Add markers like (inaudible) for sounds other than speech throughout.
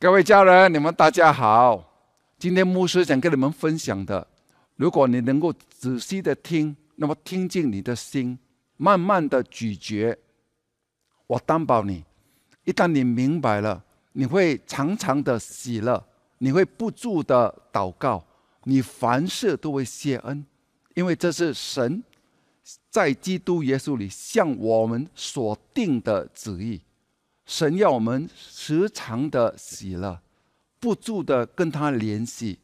各位家人，你们大家好。今天牧师想跟你们分享的，如果你能够仔细的听，那么听进你的心，慢慢的咀嚼，我担保你，一旦你明白了，你会常常的喜乐，你会不住的祷告，你凡事都会谢恩，因为这是神在基督耶稣里向我们所定的旨意。神要我们时常的喜乐，不住的跟他联系，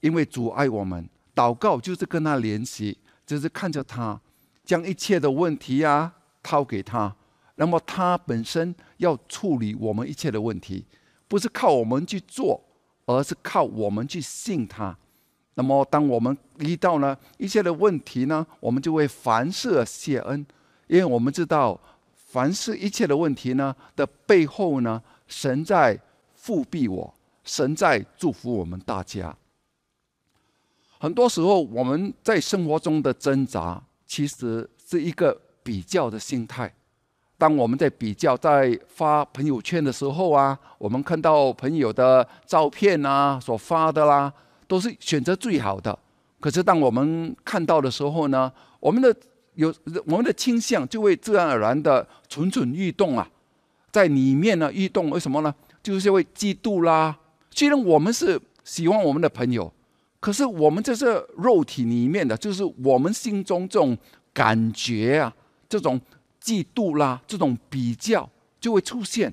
因为阻碍我们。祷告就是跟他联系，就是看着他，将一切的问题啊掏给他，那么他本身要处理我们一切的问题，不是靠我们去做，而是靠我们去信他。那么当我们遇到呢一切的问题呢，我们就会凡事谢恩，因为我们知道。凡是一切的问题呢的背后呢，神在复庇我，神在祝福我们大家。很多时候我们在生活中的挣扎，其实是一个比较的心态。当我们在比较，在发朋友圈的时候啊，我们看到朋友的照片啊，所发的啦，都是选择最好的。可是当我们看到的时候呢，我们的有我们的倾向就会自然而然的蠢蠢欲动啊，在里面呢欲动，为什么呢？就是会嫉妒啦。虽然我们是喜欢我们的朋友，可是我们这是肉体里面的，就是我们心中这种感觉啊，这种嫉妒啦，这种比较就会出现。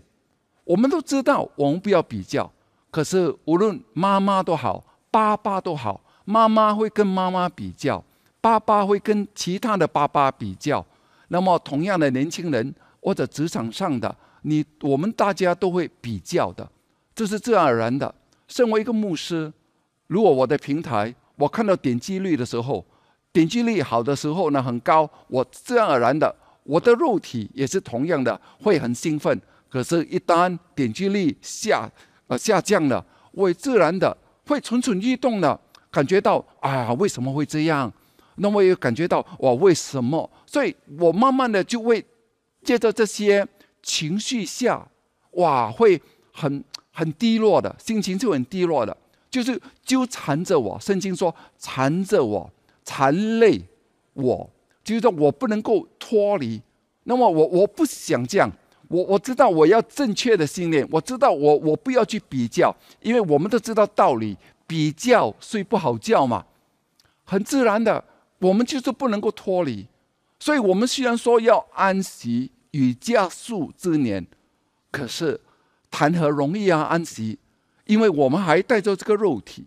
我们都知道我们不要比较，可是无论妈妈都好，爸爸都好，妈妈会跟妈妈比较。爸爸会跟其他的爸爸比较，那么同样的年轻人或者职场上的你，我们大家都会比较的，这是自然而然的。身为一个牧师，如果我的平台我看到点击率的时候，点击率好的时候呢很高，我自然而然的我的肉体也是同样的会很兴奋。可是，一旦点击率下呃下降了，我也自然的会蠢蠢欲动的，感觉到啊为什么会这样？那我也感觉到哇，为什么？所以我慢慢的就会借着这些情绪下，哇，会很很低落的心情就很低落的，就是纠缠着我。圣经说缠着我，缠累我，就是说我不能够脱离。那么我我不想这样，我我知道我要正确的信念，我知道我我不要去比较，因为我们都知道道理，比较睡不好觉嘛，很自然的。我们就是不能够脱离，所以我们虽然说要安息与加速之年，可是谈何容易啊！安息，因为我们还带着这个肉体，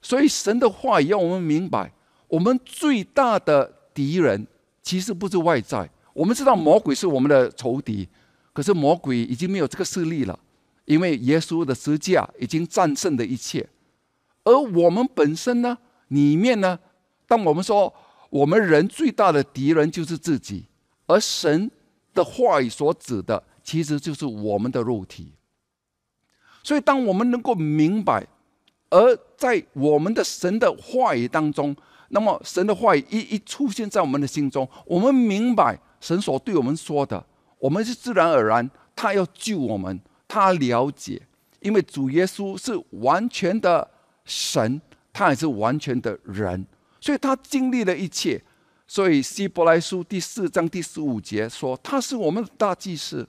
所以神的话也要我们明白，我们最大的敌人其实不是外在。我们知道魔鬼是我们的仇敌，可是魔鬼已经没有这个势力了，因为耶稣的十字架已经战胜了一切，而我们本身呢，里面呢？当我们说我们人最大的敌人就是自己，而神的话语所指的其实就是我们的肉体。所以，当我们能够明白，而在我们的神的话语当中，那么神的话语一一出现在我们的心中，我们明白神所对我们说的，我们是自然而然，他要救我们，他了解，因为主耶稣是完全的神，他也是完全的人。所以他经历了一切，所以希伯来书第四章第十五节说，他是我们的大祭司，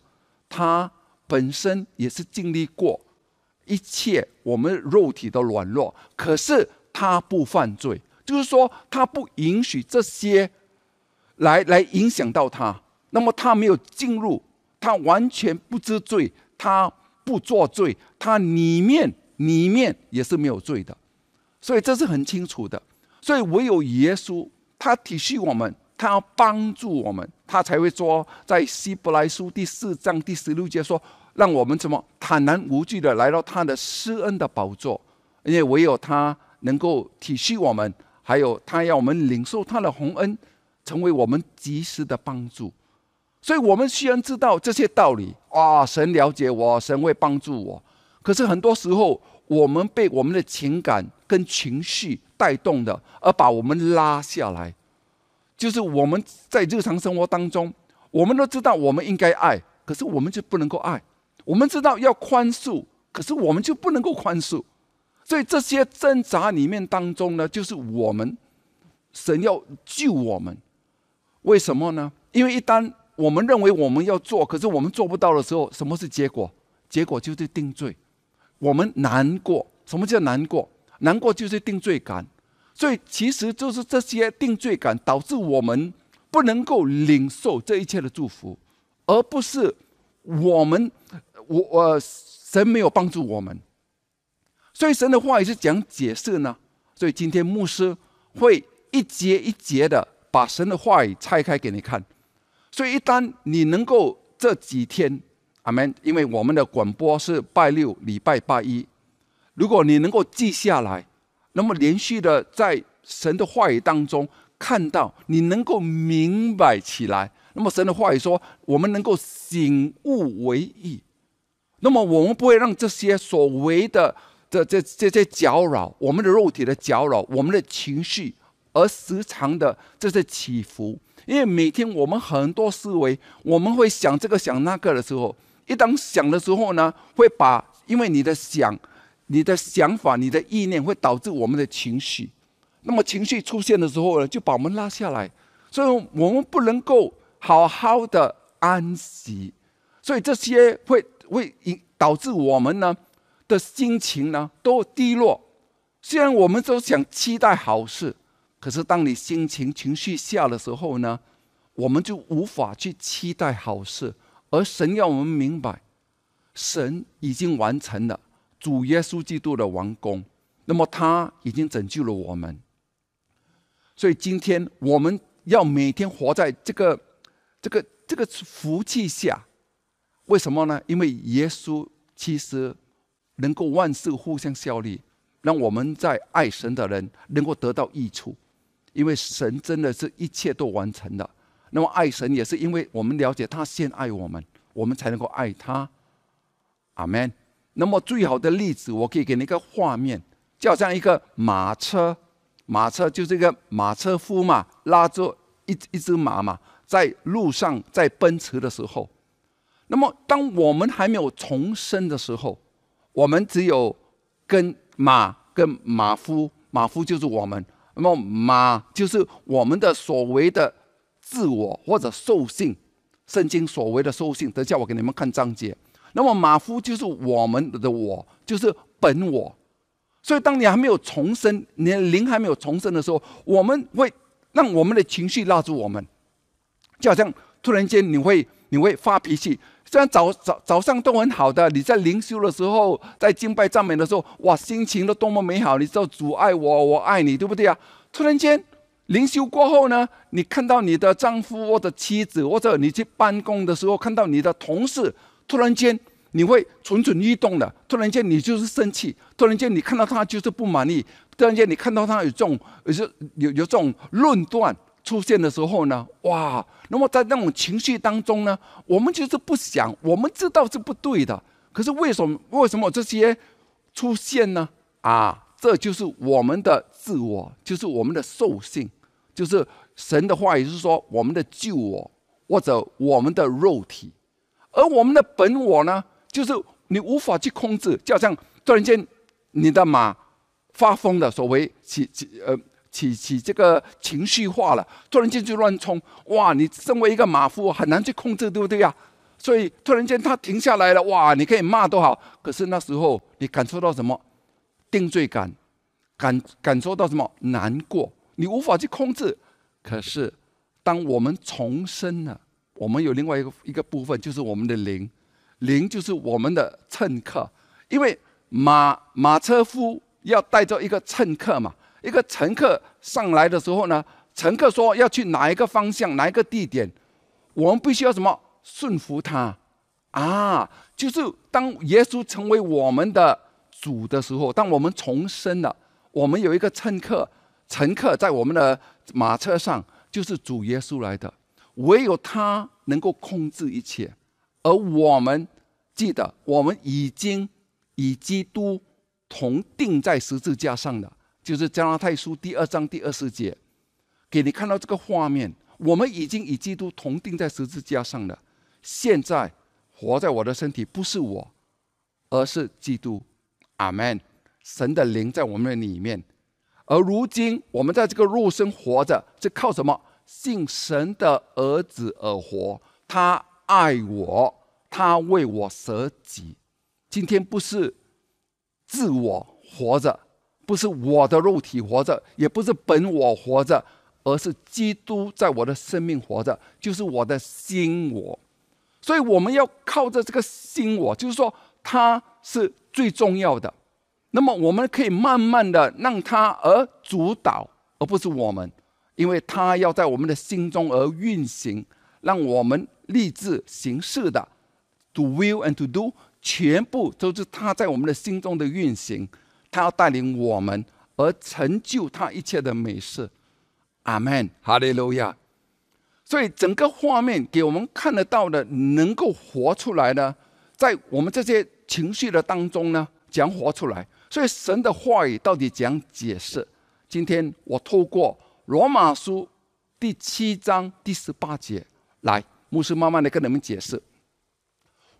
他本身也是经历过一切我们肉体的软弱，可是他不犯罪，就是说他不允许这些来来影响到他。那么他没有进入，他完全不知罪，他不作罪，他里面里面也是没有罪的，所以这是很清楚的。所以唯有耶稣，他体恤我们，他要帮助我们，他才会说，在希伯来书第四章第十六节说，让我们怎么坦然无惧的来到他的施恩的宝座，因为唯有他能够体恤我们，还有他要我们领受他的洪恩，成为我们及时的帮助。所以，我们虽然知道这些道理，啊，神了解我，神会帮助我，可是很多时候，我们被我们的情感跟情绪。带动的，而把我们拉下来，就是我们在日常生活当中，我们都知道我们应该爱，可是我们就不能够爱。我们知道要宽恕，可是我们就不能够宽恕。所以这些挣扎里面当中呢，就是我们神要救我们。为什么呢？因为一旦我们认为我们要做，可是我们做不到的时候，什么是结果？结果就是定罪。我们难过。什么叫难过？难过就是定罪感。所以其实就是这些定罪感导致我们不能够领受这一切的祝福，而不是我们我我神没有帮助我们。所以神的话语是讲解释呢。所以今天牧师会一节一节的。把神的话语拆开给你看，所以一旦你能够这几天，阿门，因为我们的广播是拜六礼拜八一，如果你能够记下来，那么连续的在神的话语当中看到，你能够明白起来，那么神的话语说，我们能够醒悟为意，那么我们不会让这些所谓的这这这些搅扰我们的肉体的搅扰，我们的情绪。而时常的这些起伏，因为每天我们很多思维，我们会想这个想那个的时候，一当想的时候呢，会把因为你的想、你的想法、你的意念会导致我们的情绪，那么情绪出现的时候呢，就把我们拉下来，所以我们不能够好好的安息，所以这些会会引导致我们呢的心情呢都低落。虽然我们都想期待好事。可是，当你心情情绪下的时候呢，我们就无法去期待好事。而神要我们明白，神已经完成了主耶稣基督的完工，那么他已经拯救了我们。所以今天我们要每天活在这个、这个、这个福气下。为什么呢？因为耶稣其实能够万事互相效力，让我们在爱神的人能够得到益处。因为神真的是一切都完成了，那么爱神也是因为我们了解他先爱我们，我们才能够爱他。阿门。那么最好的例子，我可以给你一个画面，就好像一个马车，马车就是一个马车夫嘛，拉着一一只马嘛，在路上在奔驰的时候，那么当我们还没有重生的时候，我们只有跟马跟马夫，马夫就是我们。那么马就是我们的所谓的自我或者兽性，圣经所谓的兽性。等下我给你们看章节。那么马夫就是我们的我，就是本我。所以当你还没有重生，你的灵还没有重生的时候，我们会让我们的情绪拉住我们，就好像突然间你会你会发脾气。虽然早早早上都很好的，你在灵修的时候，在敬拜赞美的时候，哇，心情都多么美好！你知道阻碍我，我爱你，对不对啊？突然间灵修过后呢，你看到你的丈夫或者妻子，或者你去办公的时候看到你的同事，突然间你会蠢蠢欲动的。突然间你就是生气，突然间你看到他就是不满意，突然间你看到他有这种有有有这种论断。出现的时候呢，哇！那么在那种情绪当中呢，我们就是不想，我们知道是不对的。可是为什么？为什么这些出现呢？啊，这就是我们的自我，就是我们的兽性，就是神的话语是说我们的旧我或者我们的肉体，而我们的本我呢，就是你无法去控制，就好像突然间你的马发疯的所谓起起呃。起起这个情绪化了，突然间就乱冲，哇！你身为一个马夫，很难去控制，对不对呀？所以突然间他停下来了，哇！你可以骂都好，可是那时候你感受到什么？定罪感，感感受到什么？难过，你无法去控制。可是当我们重生了，我们有另外一个一个部分，就是我们的灵，灵就是我们的乘客，因为马马车夫要带着一个乘客嘛。一个乘客上来的时候呢，乘客说要去哪一个方向，哪一个地点，我们必须要什么顺服他啊？就是当耶稣成为我们的主的时候，当我们重生了，我们有一个乘客，乘客在我们的马车上，就是主耶稣来的，唯有他能够控制一切，而我们记得，我们已经与基督同定在十字架上了。就是加拉太书第二章第二十节，给你看到这个画面。我们已经与基督同钉在十字架上了。现在活在我的身体不是我，而是基督。阿门。神的灵在我们的里面，而如今我们在这个肉身活着，是靠什么？信神的儿子而活。他爱我，他为我舍己。今天不是自我活着，不是我的肉体活着，也不是本我活着，而是基督在我的生命活着，就是我的心我。所以我们要靠着这个心我，就是说他是最重要的。那么我们可以慢慢的让他而主导，而不是我们，因为他要在我们的心中而运行，让我们立志行事的，to will and to do，全部都是他在我们的心中的运行，他要带领我们而成就他一切的美事。阿门，哈利路亚。所以整个画面给我们看得到的，能够活出来呢，在我们这些情绪的当中呢，讲活出来。所以神的话语到底怎样解释？今天我透过罗马书第七章第十八节来，牧师慢慢的跟你们解释。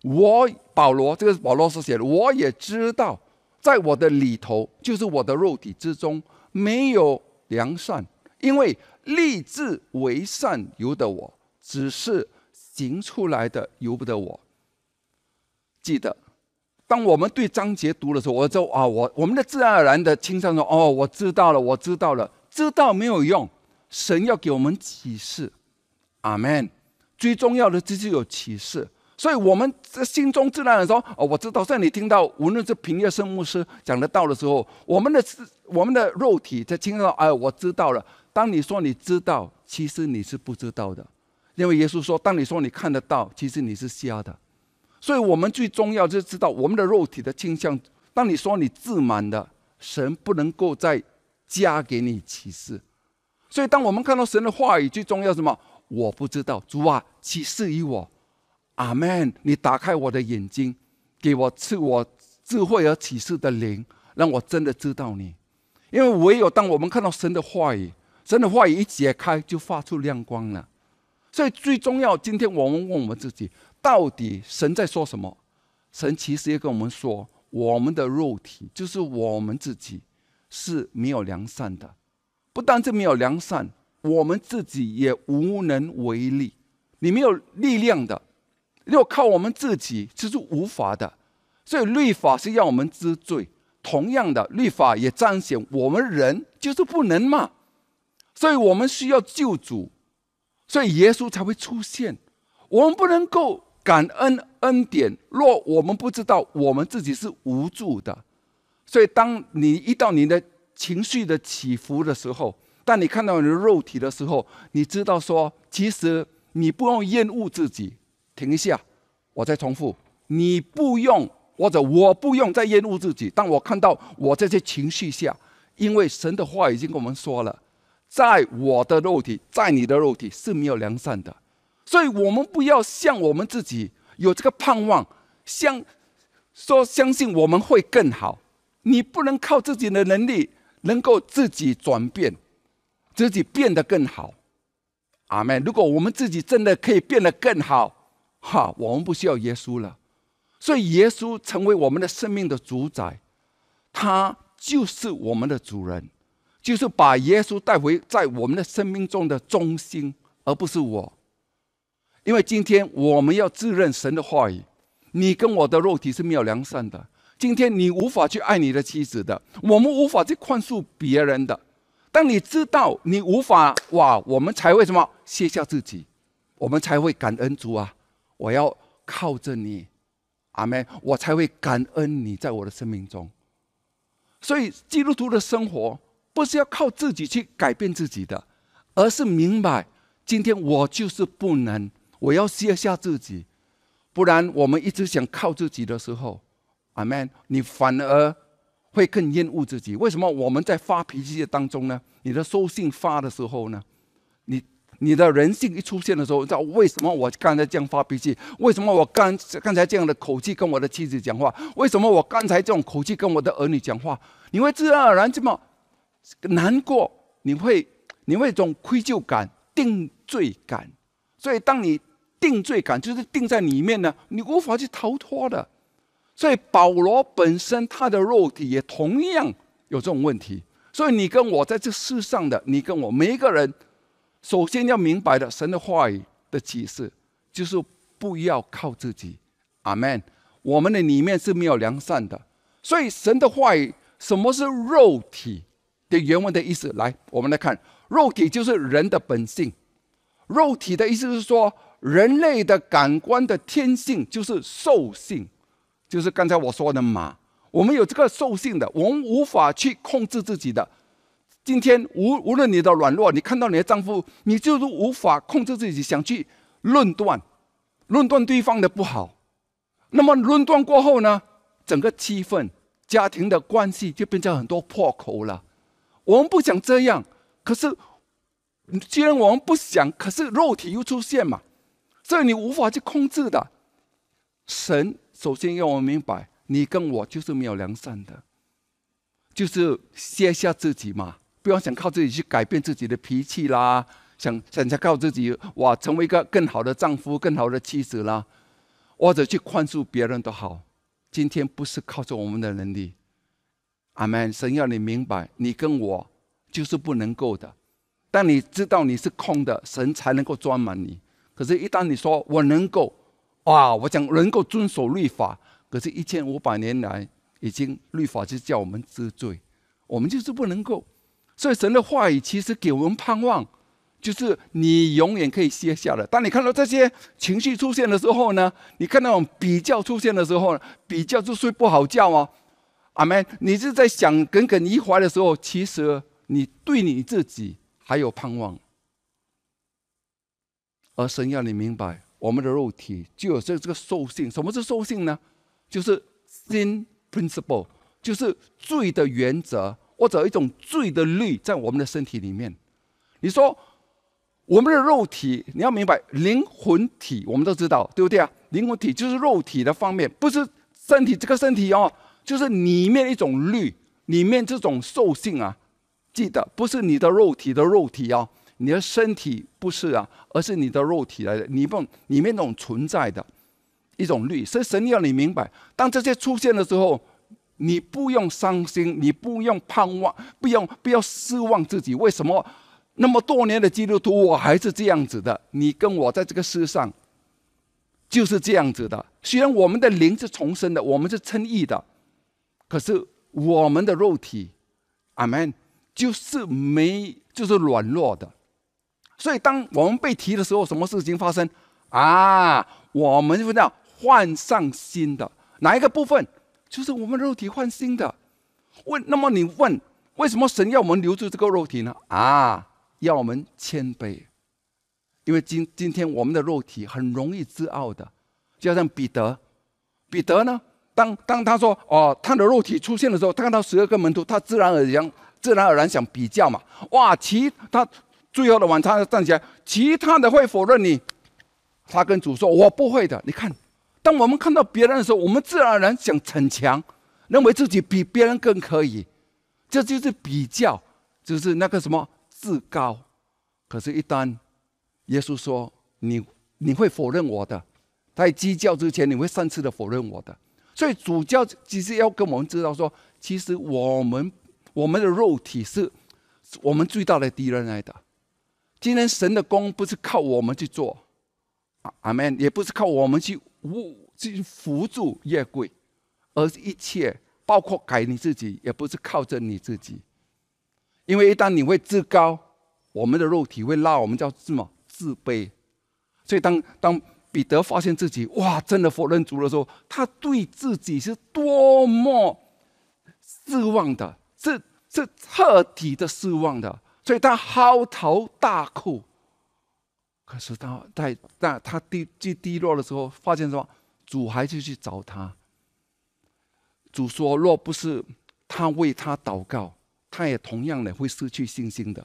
我保罗，这个保罗所写的，我也知道，在我的里头，就是我的肉体之中，没有良善，因为立志为善由得我，只是行出来的由不得我。记得。当我们对章节读的时候，我就啊，我我们的自然而然的倾向说，哦，我知道了，我知道了，知道没有用，神要给我们启示，阿门。最重要的就是有启示，所以我们在心中自然的说，哦，我知道。在你听到无论是平叶圣牧师讲的道的时候，我们的我们的肉体在听到，哎，我知道了。当你说你知道，其实你是不知道的，因为耶稣说，当你说你看得到，其实你是瞎的。所以我们最重要就是知道我们的肉体的倾向。当你说你自满的，神不能够在加给你启示。所以当我们看到神的话语，最重要什么？我不知道，主啊，启示于我。阿门！你打开我的眼睛，给我赐我智慧和启示的灵，让我真的知道你。因为唯有当我们看到神的话语，神的话语一解开，就发出亮光了。所以最重要，今天我们问我们自己。到底神在说什么？神其实也跟我们说，我们的肉体就是我们自己是没有良善的，不单是没有良善，我们自己也无能为力。你没有力量的，要靠我们自己就是无法的。所以律法是要我们知罪，同样的律法也彰显我们人就是不能嘛。所以我们需要救主，所以耶稣才会出现。我们不能够。感恩恩典，若我们不知道我们自己是无助的，所以当你遇到你的情绪的起伏的时候，当你看到你的肉体的时候，你知道说，其实你不用厌恶自己。停一下，我再重复，你不用或者我不用再厌恶自己。当我看到我这些情绪下，因为神的话已经跟我们说了，在我的肉体，在你的肉体是没有良善的。所以我们不要像我们自己有这个盼望，相说相信我们会更好。你不能靠自己的能力能够自己转变，自己变得更好。阿门。如果我们自己真的可以变得更好，哈，我们不需要耶稣了。所以耶稣成为我们的生命的主宰，他就是我们的主人，就是把耶稣带回在我们的生命中的中心，而不是我。因为今天我们要自认神的话语，你跟我的肉体是没有良善的。今天你无法去爱你的妻子的，我们无法去宽恕别人的。当你知道你无法哇，我们才会什么卸下自己，我们才会感恩主啊！我要靠着你，阿门！我才会感恩你在我的生命中。所以基督徒的生活不是要靠自己去改变自己的，而是明白今天我就是不能。我要卸下自己，不然我们一直想靠自己的时候，阿门，你反而会更厌恶自己。为什么我们在发脾气的当中呢？你的收信发的时候呢？你你的人性一出现的时候，你知道为什么我刚才这样发脾气？为什么我刚刚才这样的口气跟我的妻子讲话？为什么我刚才这种口气跟我的儿女讲话？你会自然而然这么难过，你会你会一种愧疚感、定罪感。所以当你定罪感就是定在里面呢，你无法去逃脱的。所以保罗本身他的肉体也同样有这种问题。所以你跟我在这世上的，你跟我每一个人，首先要明白的，神的话语的启示就是不要靠自己。阿门。我们的里面是没有良善的，所以神的话语，什么是肉体的原文的意思？来，我们来看，肉体就是人的本性。肉体的意思是说，人类的感官的天性就是兽性，就是刚才我说的马。我们有这个兽性的，我们无法去控制自己的。今天无无论你的软弱，你看到你的丈夫，你就是无法控制自己，想去论断，论断对方的不好。那么论断过后呢，整个气氛、家庭的关系就变成很多破口了。我们不想这样，可是既然我们不想，可是肉体又出现嘛，所以你无法去控制的。神首先要我明白，你跟我就是没有良善的，就是卸下自己嘛，不要想靠自己去改变自己的脾气啦，想想着靠自己哇，成为一个更好的丈夫、更好的妻子啦。或者去宽恕别人都好，今天不是靠着我们的能力。阿门。神要你明白，你跟我就是不能够的。但你知道你是空的，神才能够装满你。可是，一旦你说我能够，哇，我讲能够遵守律法，可是，一千五百年来已经律法就叫我们知罪，我们就是不能够。所以，神的话语其实给我们盼望。就是你永远可以歇下了。当你看到这些情绪出现的时候呢，你看到比较出现的时候，比较就睡不好觉哦。阿门。你是在想耿耿于怀的时候，其实你对你自己还有盼望。而神要你明白，我们的肉体就有这这个兽性。什么是兽性呢？就是 sin principle，就是罪的原则，或者一种罪的律在我们的身体里面。你说。我们的肉体，你要明白，灵魂体我们都知道，对不对啊？灵魂体就是肉体的方面，不是身体这个身体哦，就是里面一种律，里面这种兽性啊。记得，不是你的肉体的肉体哦，你的身体不是啊，而是你的肉体来的，里面里面那种存在的一种律。所以神要你明白，当这些出现的时候，你不用伤心，你不用盼望，不用不要失望自己，为什么？那么多年的基督徒，我还是这样子的。你跟我在这个世上就是这样子的。虽然我们的灵是重生的，我们是称义的，可是我们的肉体，阿门，就是没，就是软弱的。所以，当我们被提的时候，什么事情发生啊？我们就要换上新的哪一个部分？就是我们肉体换新的。问，那么你问，为什么神要我们留住这个肉体呢？啊？要我们谦卑，因为今今天我们的肉体很容易自傲的，就像彼得，彼得呢，当当他说哦，他的肉体出现的时候，他看到十二个门徒，他自然而然自然而然想比较嘛，哇，其他最后的晚餐站起来，其他的会否认你，他跟主说，我不会的。你看，当我们看到别人的时候，我们自然而然想逞强，认为自己比别人更可以，这就是比较，就是那个什么。自高，可是，一旦耶稣说你你会否认我的，在鸡叫之前，你会三次的否认我的。所以主教其实要跟我们知道说，其实我们我们的肉体是我们最大的敌人来的。今天神的功不是靠我们去做，阿阿门，也不是靠我们去扶去扶住月桂，而是一切包括改你自己，也不是靠着你自己。因为一旦你会自高，我们的肉体会拉我们叫什么自卑。所以当当彼得发现自己哇真的否认主的时候，他对自己是多么失望的，是是彻底的失望的。所以他嚎啕大哭。可是他在在他低最低落的时候，发现说主还是去找他。主说：若不是他为他祷告。他也同样的会失去信心的。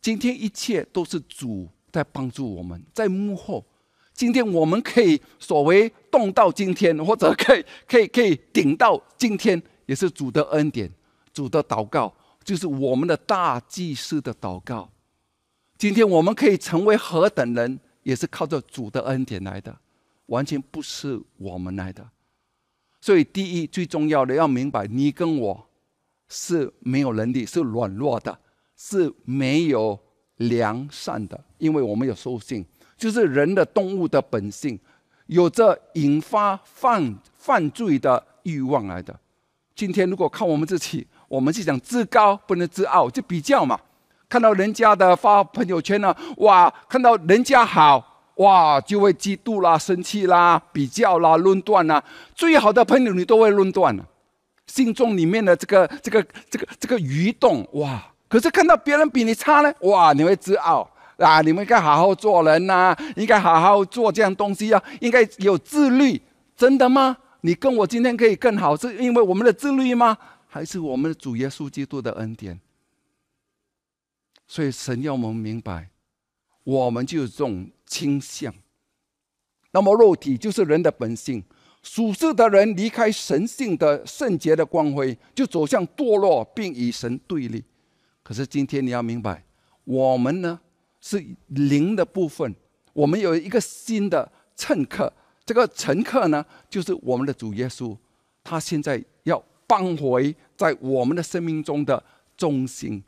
今天一切都是主在帮助我们，在幕后。今天我们可以所谓动到今天，或者可以可以可以顶到今天，也是主的恩典，主的祷告，就是我们的大祭司的祷告。今天我们可以成为何等人，也是靠着主的恩典来的，完全不是我们来的。所以第一最重要的要明白，你跟我是没有能力，是软弱的，是没有良善的，因为我们有兽性，就是人的动物的本性，有着引发犯犯罪的欲望来的。今天如果看我们自己，我们是讲自高不能自傲，就比较嘛。看到人家的发朋友圈呢，哇，看到人家好。哇，就会嫉妒啦、生气啦、比较啦、论断啦。最好的朋友你都会论断了，心中里面的这个、这个、这个、这个愚动哇！可是看到别人比你差呢，哇，你会自傲啊！你们应该好好做人呐，应该好好做这样东西啊，应该有自律。真的吗？你跟我今天可以更好，是因为我们的自律吗？还是我们的主耶稣基督的恩典？所以神要我们明白，我们就有这种。倾向，那么肉体就是人的本性。属世的人离开神性的圣洁的光辉，就走向堕落，并与神对立。可是今天你要明白，我们呢是灵的部分，我们有一个新的乘客。这个乘客呢，就是我们的主耶稣。他现在放回在我们的生命中的中心。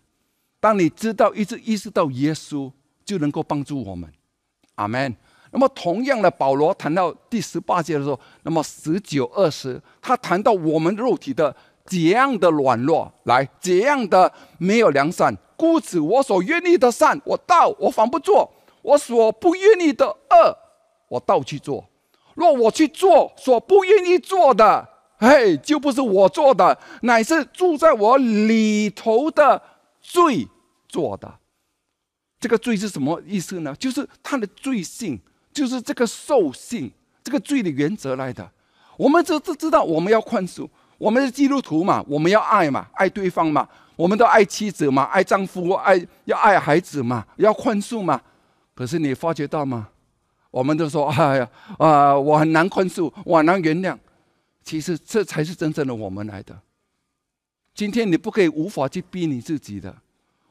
当你知道，一直意识到耶稣，就能够帮助我们。阿门。那么，同样的，保罗谈到第十八节的时候，那么十九、二十，他谈到我们肉体的怎样的软弱，来怎样的没有良善。故此，我所愿意的善，我道我反不做；我所不愿意的恶，我倒去做。若我去做所不愿意做的，嘿，就不是我做的，乃是住在我里头的罪做的。这个罪是什么意思呢？就是他的罪性，就是这个兽性，这个罪的原则来的。我们只只知道，我们要宽恕，我们是基督徒嘛，我们要爱嘛，爱对方嘛，我们都爱妻子嘛，爱丈夫，爱要爱孩子嘛，要宽恕嘛。可是你发觉到吗？我们都说，哎呀，啊，我很难宽恕，我很难原谅。其实这才是真正的我们来的。今天你不可以无法去逼你自己的。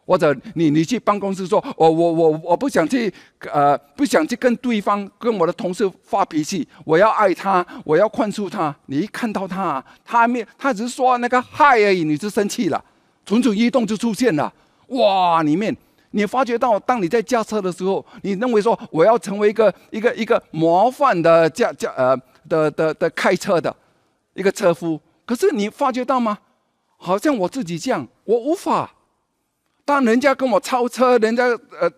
或者你你去办公室说，我我我我不想去，呃，不想去跟对方跟我的同事发脾气，我要爱他，我要宽恕他。你一看到他，他面他只是说那个嗨而已，你就生气了，蠢蠢欲动就出现了。哇，里面你发觉到，当你在驾车的时候，你认为说我要成为一个一个一个模范的驾驾呃的的的开车的一个车夫，可是你发觉到吗？好像我自己这样，我无法。当人家跟我超车，人家呃，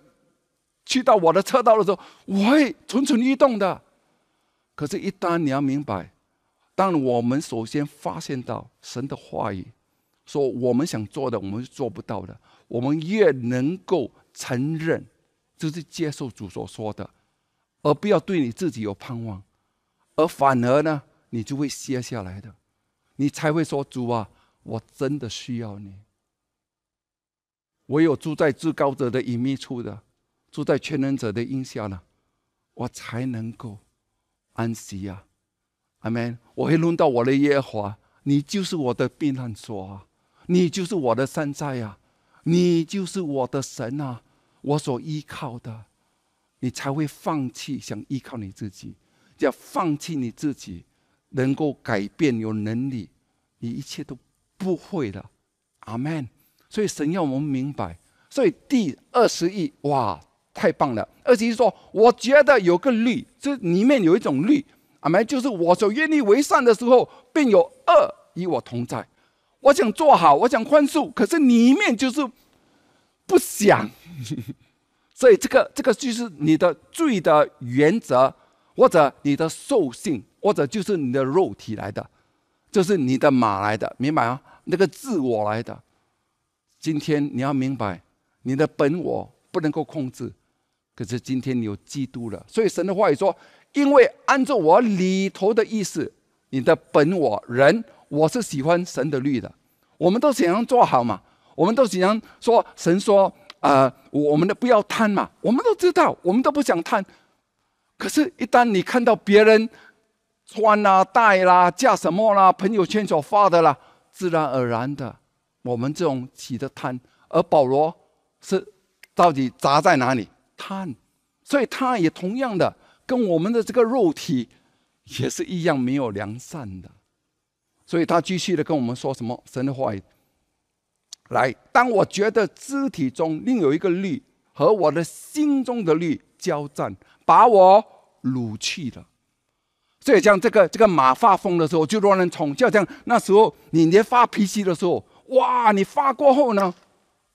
去到我的车道的时候，我会蠢蠢欲动的。可是，一旦你要明白，当我们首先发现到神的话语，说我们想做的，我们是做不到的，我们越能够承认，就是接受主所说的，而不要对你自己有盼望，而反而呢，你就会歇下来的，你才会说主啊，我真的需要你。唯有住在至高者的隐秘处的，住在全能者的荫下呢，我才能够安息呀，阿门。我会论到我的耶和华，你就是我的避难所啊，你就是我的山寨呀，你就是我的神啊，我所依靠的，你才会放弃想依靠你自己，要放弃你自己，能够改变有能力，你一切都不会的，阿门。所以神要我们明白，所以第二十亿哇，太棒了！二十一说，我觉得有个律，这里面有一种律，阿门，就是我所愿意为善的时候，并有恶与我同在。我想做好，我想宽恕，可是里面就是不想。所以这个这个就是你的罪的原则，或者你的兽性，或者就是你的肉体来的，就是你的马来的，明白啊？那个自我来的。今天你要明白，你的本我不能够控制，可是今天你有基督了，所以神的话语说：“因为按照我里头的意思，你的本我人，我是喜欢神的律的。我们都想要做好嘛，我们都想要说神说啊，我们的不要贪嘛，我们都知道，我们都不想贪。可是，一旦你看到别人穿啦、戴啦、嫁什么啦，朋友圈所发的啦，自然而然的。我们这种起的贪，而保罗是到底砸在哪里？贪，所以他也同样的跟我们的这个肉体也是一样没有良善的。所以他继续的跟我们说什么神的话。来，当我觉得肢体中另有一个律和我的心中的律交战，把我掳去了。所以像这个这个马发疯的时候就乱人冲，就像那时候你连发脾气的时候，哇，你发过后呢？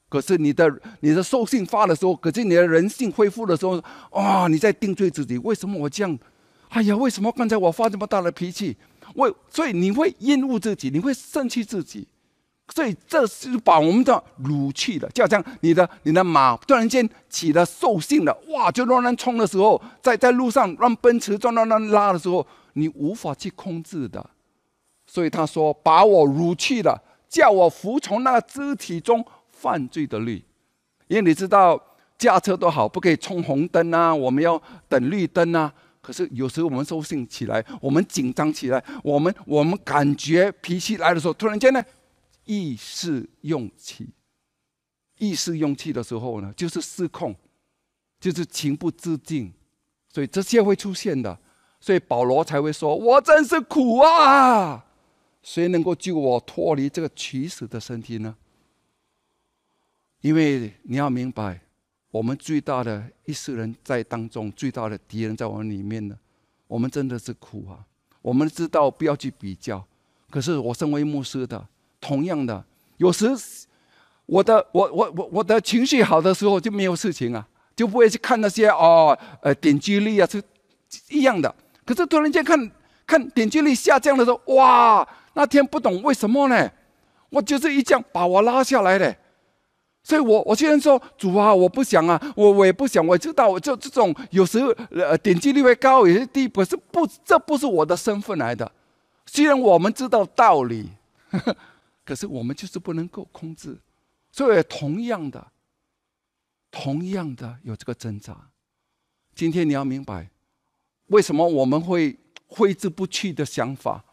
可是你的你的兽性发的时候，可是你的人性恢复的时候，哇！你在定罪自己，为什么我这样？哎呀，为什么刚才我发这么大的脾气？为所以你会厌恶自己，你会生气自己，所以这是把我们的掳去了。就好像你的你的马突然间起了兽性了，哇！就乱乱冲的时候，在在路上让奔驰撞乱乱拉的时候，你无法去控制的。所以他说：“把我掳去了，叫我服从那个肢体中。”犯罪的律，因为你知道驾车都好，不可以冲红灯啊，我们要等绿灯啊。可是有时候我们兽性起来，我们紧张起来，我们我们感觉脾气来的时候，突然间呢，意识用气，意识用气的时候呢，就是失控，就是情不自禁，所以这些会出现的。所以保罗才会说：“我真是苦啊！谁能够救我脱离这个取死的身体呢？”因为你要明白，我们最大的一世人在当中，最大的敌人在我们里面呢。我们真的是苦啊！我们知道不要去比较，可是我身为牧师的，同样的，有时我的我我我我的情绪好的时候就没有事情啊，就不会去看那些哦呃点击率啊是一样的。可是突然间看看点击率下降的时候，哇！那天不懂为什么呢？我就是一降把我拉下来的。所以，我我虽然说主啊，我不想啊，我我也不想，我知道，就这种有时呃点击率会高，有些低，不是不，这不是我的身份来的。虽然我们知道道理，呵 (laughs) 可是我们就是不能够控制。所以，同样的，同样的有这个挣扎。今天你要明白，为什么我们会挥之不去的想法？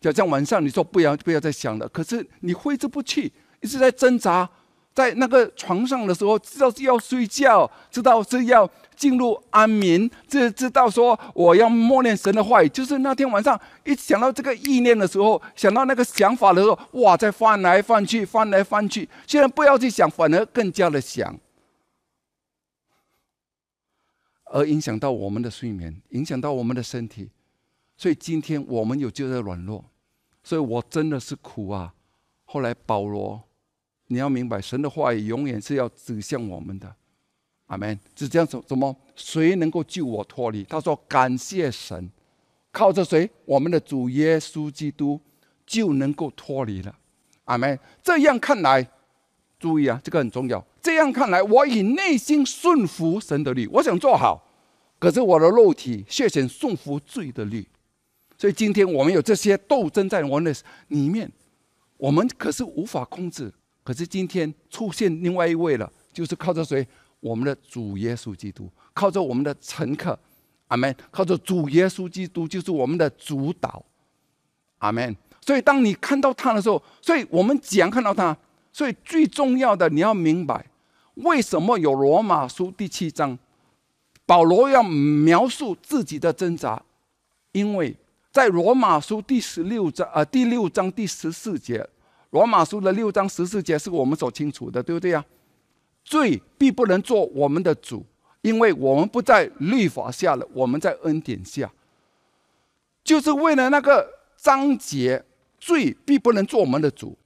就像晚上你说不要不要再想了，可是你挥之不去，一直在挣扎。在那个床上的时候，知道是要睡觉，知道是要进入安眠，知知道说我要默念神的话语。就是那天晚上一想到这个意念的时候，想到那个想法的时候，哇，在翻来翻去，翻来翻去。现在不要去想，反而更加的想，而影响到我们的睡眠，影响到我们的身体。所以今天我们有就在软弱，所以我真的是苦啊。后来保罗。你要明白，神的话语永远是要指向我们的，阿门。是这样怎怎么？谁能够救我脱离？他说：“感谢神，靠着谁？我们的主耶稣基督就能够脱离了，阿门。”这样看来，注意啊，这个很重要。这样看来，我以内心顺服神的律，我想做好，可是我的肉体却想顺服罪的律。所以今天我们有这些斗争在我们的里面，我们可是无法控制。可是今天出现另外一位了，就是靠着谁？我们的主耶稣基督，靠着我们的乘客，阿门。靠着主耶稣基督，就是我们的主导，阿门。所以当你看到他的时候，所以我们怎样看到他？所以最重要的，你要明白，为什么有罗马书第七章，保罗要描述自己的挣扎？因为在罗马书第十六章啊，第六章第十四节。罗马书的六章十四节是我们所清楚的，对不对呀？罪必不能做我们的主，因为我们不在律法下了，我们在恩典下。就是为了那个章节，罪必不能做我们的主。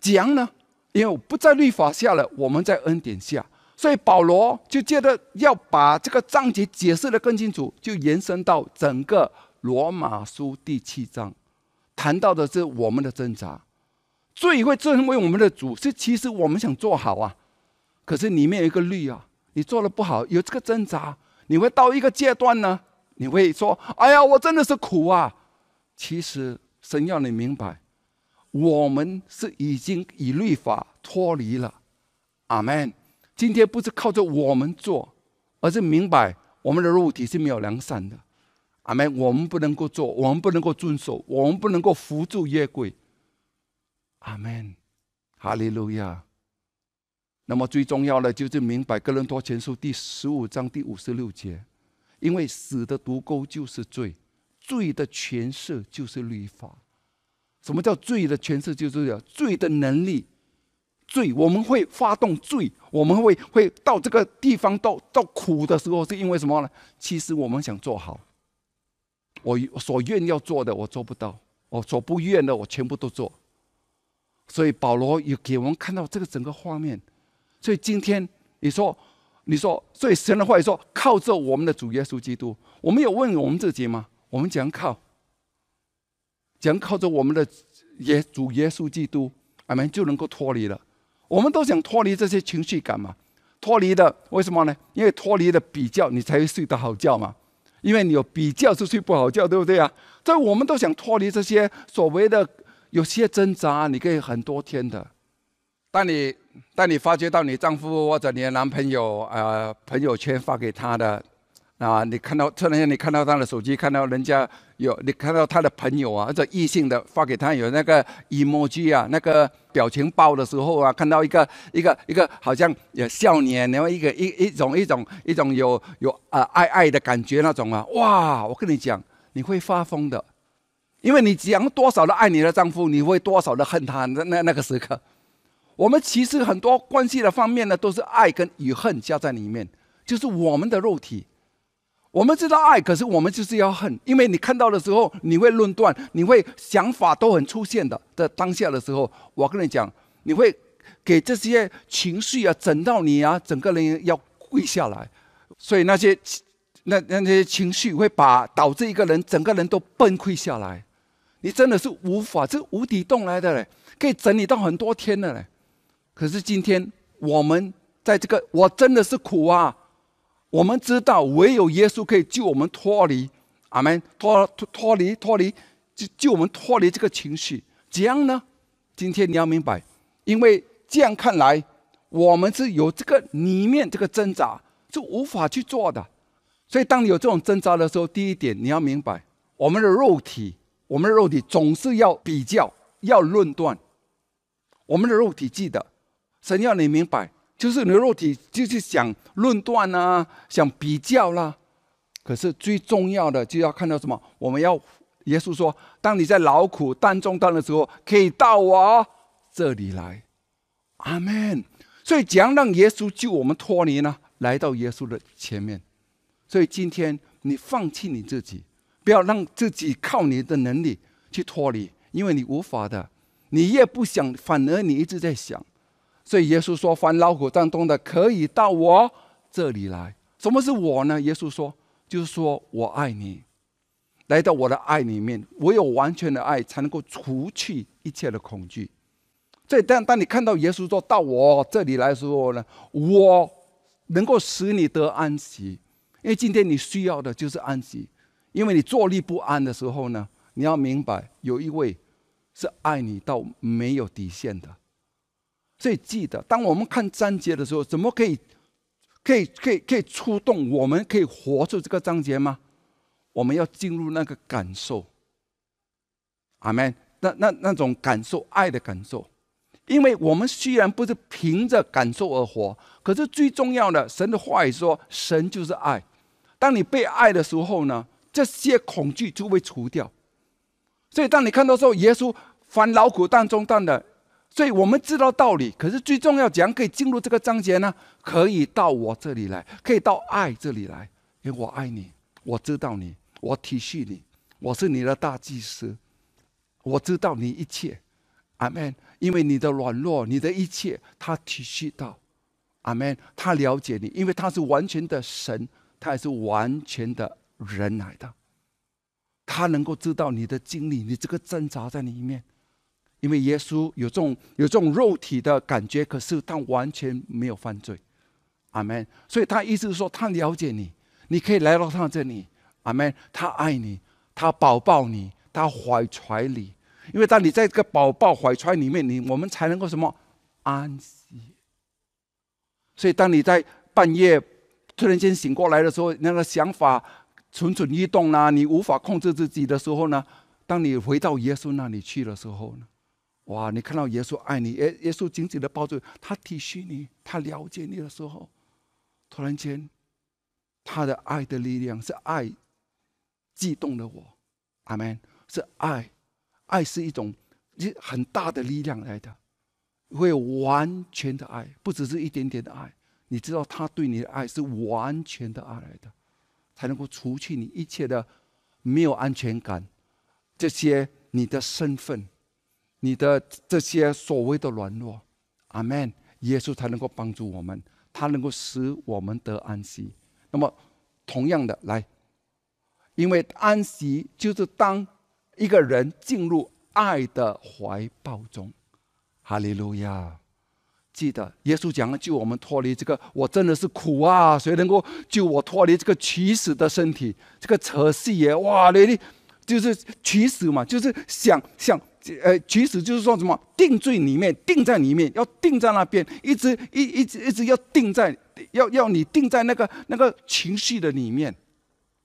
怎样呢？因为不在律法下了，我们在恩典下。所以保罗就觉得要把这个章节解释的更清楚，就延伸到整个罗马书第七章，谈到的是我们的挣扎。罪会成为我们的主，是其实我们想做好啊，可是里面有一个律啊，你做的不好，有这个挣扎，你会到一个阶段呢，你会说：“哎呀，我真的是苦啊！”其实神要你明白，我们是已经以律法脱离了，阿门。今天不是靠着我们做，而是明白我们的肉体是没有良善的，阿门。我们不能够做，我们不能够遵守，我们不能够扶住约柜。阿门，哈利路亚。那么最重要的就是明白《哥林多前书》第十五章第五十六节，因为死的毒钩就是罪，罪的诠释就是律法。什么叫罪的诠释？就是罪的能力。罪，我们会发动罪，我们会会到这个地方，到到苦的时候，是因为什么呢？其实我们想做好，我所愿要做的，我做不到；我所不愿的，我全部都做。所以保罗也给我们看到这个整个画面。所以今天你说，你说，所以神的话也说，靠着我们的主耶稣基督，我们有问我们自己吗？我们讲靠，讲靠着我们的耶主耶稣基督，我们就能够脱离了。我们都想脱离这些情绪感嘛？脱离的为什么呢？因为脱离了比较，你才会睡得好觉嘛。因为你有比较，就睡不好觉，对不对啊？所以我们都想脱离这些所谓的有些挣扎，你可以很多天的。当你当你发觉到你丈夫或者你的男朋友啊朋友圈发给他的。啊！你看到突然间，你看到他的手机，看到人家有你看到他的朋友啊，或者异性的发给他有那个 emoji 啊，那个表情包的时候啊，看到一个一个一个好像有笑脸，然后一个一一种一种一种有有啊爱爱的感觉那种啊，哇！我跟你讲，你会发疯的，因为你讲多少的爱你的丈夫，你会多少的恨他那那那个时刻。我们其实很多关系的方面呢，都是爱跟与恨加在里面，就是我们的肉体。我们知道爱，可是我们就是要恨，因为你看到的时候，你会论断，你会想法都很出现的。在当下的时候，我跟你讲，你会给这些情绪啊整到你啊，整个人要跪下来。所以那些那那些情绪会把导致一个人整个人都崩溃下来。你真的是无法，这无底洞来的嘞，可以整理到很多天的嘞。可是今天我们在这个，我真的是苦啊。我们知道，唯有耶稣可以救我们脱离，阿门，脱脱脱离脱离，救救我们脱离这个情绪。怎样呢？今天你要明白，因为这样看来，我们是有这个里面这个挣扎，是无法去做的。所以，当你有这种挣扎的时候，第一点你要明白，我们的肉体，我们的肉体总是要比较，要论断。我们的肉体记得，神要你明白。就是你的肉体就是想论断啊，想比较啦。可是最重要的就要看到什么？我们要耶稣说：“当你在劳苦担重担的时候，可以到我这里来。”阿门。所以怎样让耶稣救我们脱离呢？来到耶稣的前面。所以今天你放弃你自己，不要让自己靠你的能力去脱离，因为你无法的。你越不想，反而你一直在想。所以耶稣说：“凡劳苦担重的，可以到我这里来。什么是我呢？耶稣说，就是说我爱你，来到我的爱里面。唯有完全的爱，才能够除去一切的恐惧。所以，当当你看到耶稣说到我这里来的时候呢，我能够使你得安息。因为今天你需要的就是安息。因为你坐立不安的时候呢，你要明白，有一位是爱你到没有底线的。”所以记得，当我们看章节的时候，怎么可以、可以、可以、可以触动？我们可以活出这个章节吗？我们要进入那个感受，阿门。那、那、那种感受，爱的感受。因为我们虽然不是凭着感受而活，可是最重要的，神的话语说，神就是爱。当你被爱的时候呢，这些恐惧就会除掉。所以，当你看到说，耶稣凡劳苦担重担的。所以我们知道道理，可是最重要，怎样可以进入这个章节呢？可以到我这里来，可以到爱这里来，因为我爱你，我知道你，我体恤你，我是你的大祭司，我知道你一切，阿门。因为你的软弱，你的一切，他体恤到，阿门。他了解你，因为他是完全的神，他也是完全的人来的，他能够知道你的经历，你这个挣扎在里面。因为耶稣有这种有这种肉体的感觉，可是他完全没有犯罪，阿门。所以他意思是说，他了解你，你可以来到他这里，阿门。他爱你，他抱抱你，他怀揣你。因为当你在这个宝宝怀揣里面，你我们才能够什么安息。所以当你在半夜突然间醒过来的时候，那个想法蠢蠢欲动啊，你无法控制自己的时候呢？当你回到耶稣那里去的时候呢？哇！你看到耶稣爱你，耶耶稣紧紧的抱住他，体恤你，他了解你的时候，突然间，他的爱的力量是爱，激动了我，阿门。是爱，爱是一种一很大的力量来的，会有完全的爱，不只是一点点的爱。你知道他对你的爱是完全的爱来的，才能够除去你一切的没有安全感，这些你的身份，你的这些所谓的软弱。阿门。耶稣才能够帮助我们，他能够使我们得安息。那么，同样的来，因为安息就是当一个人进入爱的怀抱中。哈利路亚！记得耶稣讲了救我们脱离这个，我真的是苦啊！谁能够救我脱离这个取死的身体？这个扯戏耶！哇，你就是取死嘛，就是想想，呃，取死就是说什么定罪里面，定在里面，要定在那边，一直一一直一直要定在，要要你定在那个那个情绪的里面，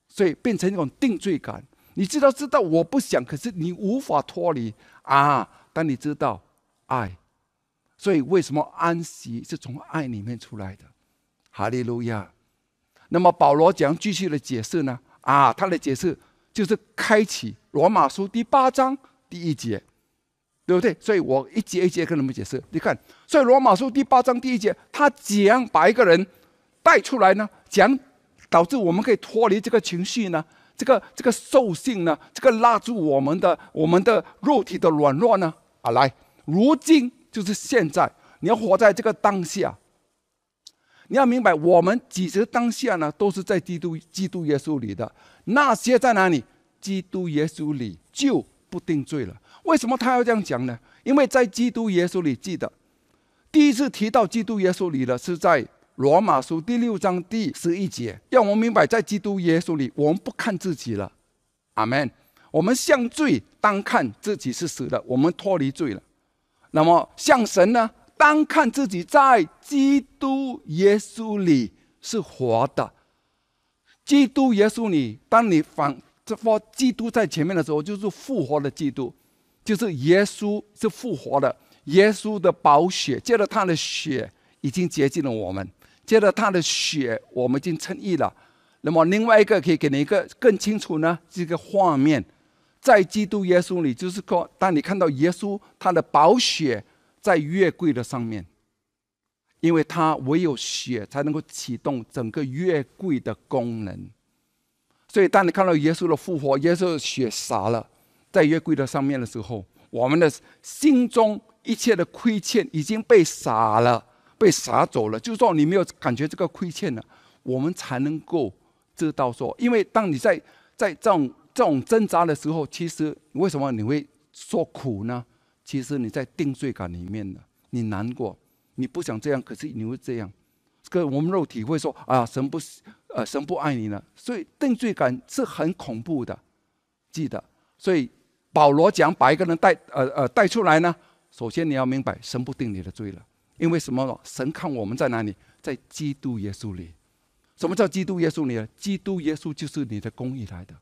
所以变成一种定罪感。你知道知道我不想，可是你无法脱离啊！当你知道爱。所以，为什么安息是从爱里面出来的？哈利路亚。那么保罗讲继续的解释呢？啊，他的解释就是开启罗马书第八章第一节，对不对？所以我一节一节跟你们解释。你看，所以罗马书第八章第一节，他怎样把一个人带出来呢，讲导致我们可以脱离这个情绪呢，这个这个兽性呢，这个拉住我们的我们的肉体的软弱呢。啊，来，如今。就是现在，你要活在这个当下。你要明白，我们几时当下呢？都是在基督、基督耶稣里的。那些在哪里？基督耶稣里就不定罪了。为什么他要这样讲呢？因为在基督耶稣里，记得第一次提到基督耶稣里的是在罗马书第六章第十一节，让我们明白，在基督耶稣里，我们不看自己了。阿门。我们向罪单看自己是死的，我们脱离罪了。那么，像神呢？单看自己在基督耶稣里是活的。基督耶稣里，当你反这放基督在前面的时候，就是复活的基督，就是耶稣是复活的。耶稣的宝血，借着他的血已经洁净了我们，借着他的血，我们已经称义了。那么，另外一个可以给你一个更清楚呢？这个画面。在基督耶稣里，就是说，当你看到耶稣他的宝血在月柜的上面，因为他唯有血才能够启动整个月柜的功能。所以，当你看到耶稣的复活，耶稣的血洒了在月柜的上面的时候，我们的心中一切的亏欠已经被洒了，被洒走了。就是说，你没有感觉这个亏欠了，我们才能够知道说，因为当你在在这种。这种挣扎的时候，其实为什么你会受苦呢？其实你在定罪感里面的，你难过，你不想这样，可是你会这样。这个我们肉体会说啊，神不，呃，神不爱你了。所以定罪感是很恐怖的，记得。所以保罗讲把一个人带，呃呃带出来呢，首先你要明白，神不定你的罪了。因为什么？神看我们在哪里，在基督耶稣里。什么叫基督耶稣里呢？基督耶稣就是你的公义来的。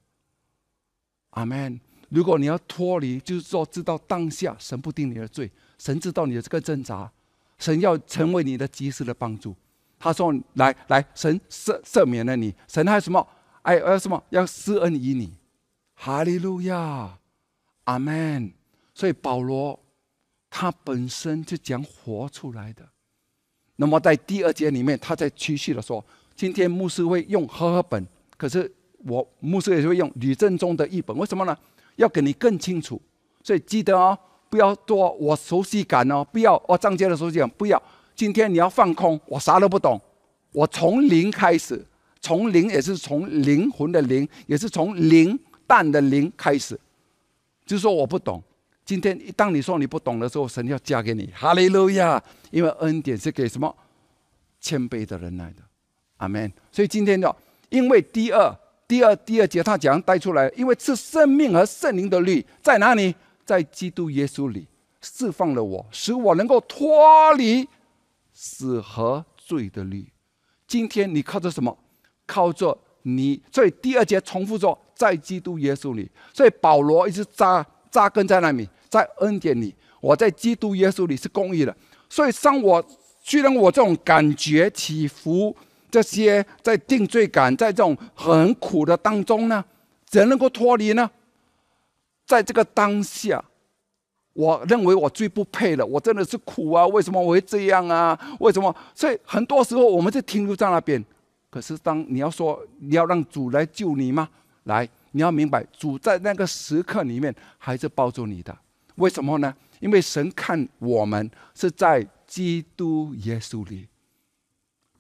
阿门。如果你要脱离，就是说知道当下神不定你的罪，神知道你的这个挣扎，神要成为你的及时的帮助。他说：“来来，神赦赦免了你，神还有什么？哎，要什么？要施恩于你。”哈利路亚，阿门。所以保罗他本身就讲活出来的。那么在第二节里面，他在继续的说：“今天牧师会用和合本，可是。”我牧师也是会用吕正中的译本，为什么呢？要给你更清楚，所以记得哦，不要多我熟悉感哦，不要我张杰的熟悉感，不要。今天你要放空，我啥都不懂，我从零开始，从零也是从灵魂的灵，也是从零蛋的零开始，就是说我不懂。今天一当你说你不懂的时候，神要加给你，哈利路亚，因为恩典是给什么谦卑的人来的，阿门。所以今天要，因为第二。第二第二节他讲带出来，因为是生命和圣灵的律在哪里？在基督耶稣里释放了我，使我能够脱离死和罪的律。今天你靠着什么？靠着你。所以第二节重复说，在基督耶稣里。所以保罗一直扎扎根在那里，在恩典里。我在基督耶稣里是公义的。所以当我虽然我这种感觉起伏。这些在定罪感，在这种很苦的当中呢，怎能够脱离呢？在这个当下，我认为我最不配了，我真的是苦啊！为什么我会这样啊？为什么？所以很多时候我们就停留在那边。可是当你要说你要让主来救你吗？来，你要明白，主在那个时刻里面还是抱住你的。为什么呢？因为神看我们是在基督耶稣里，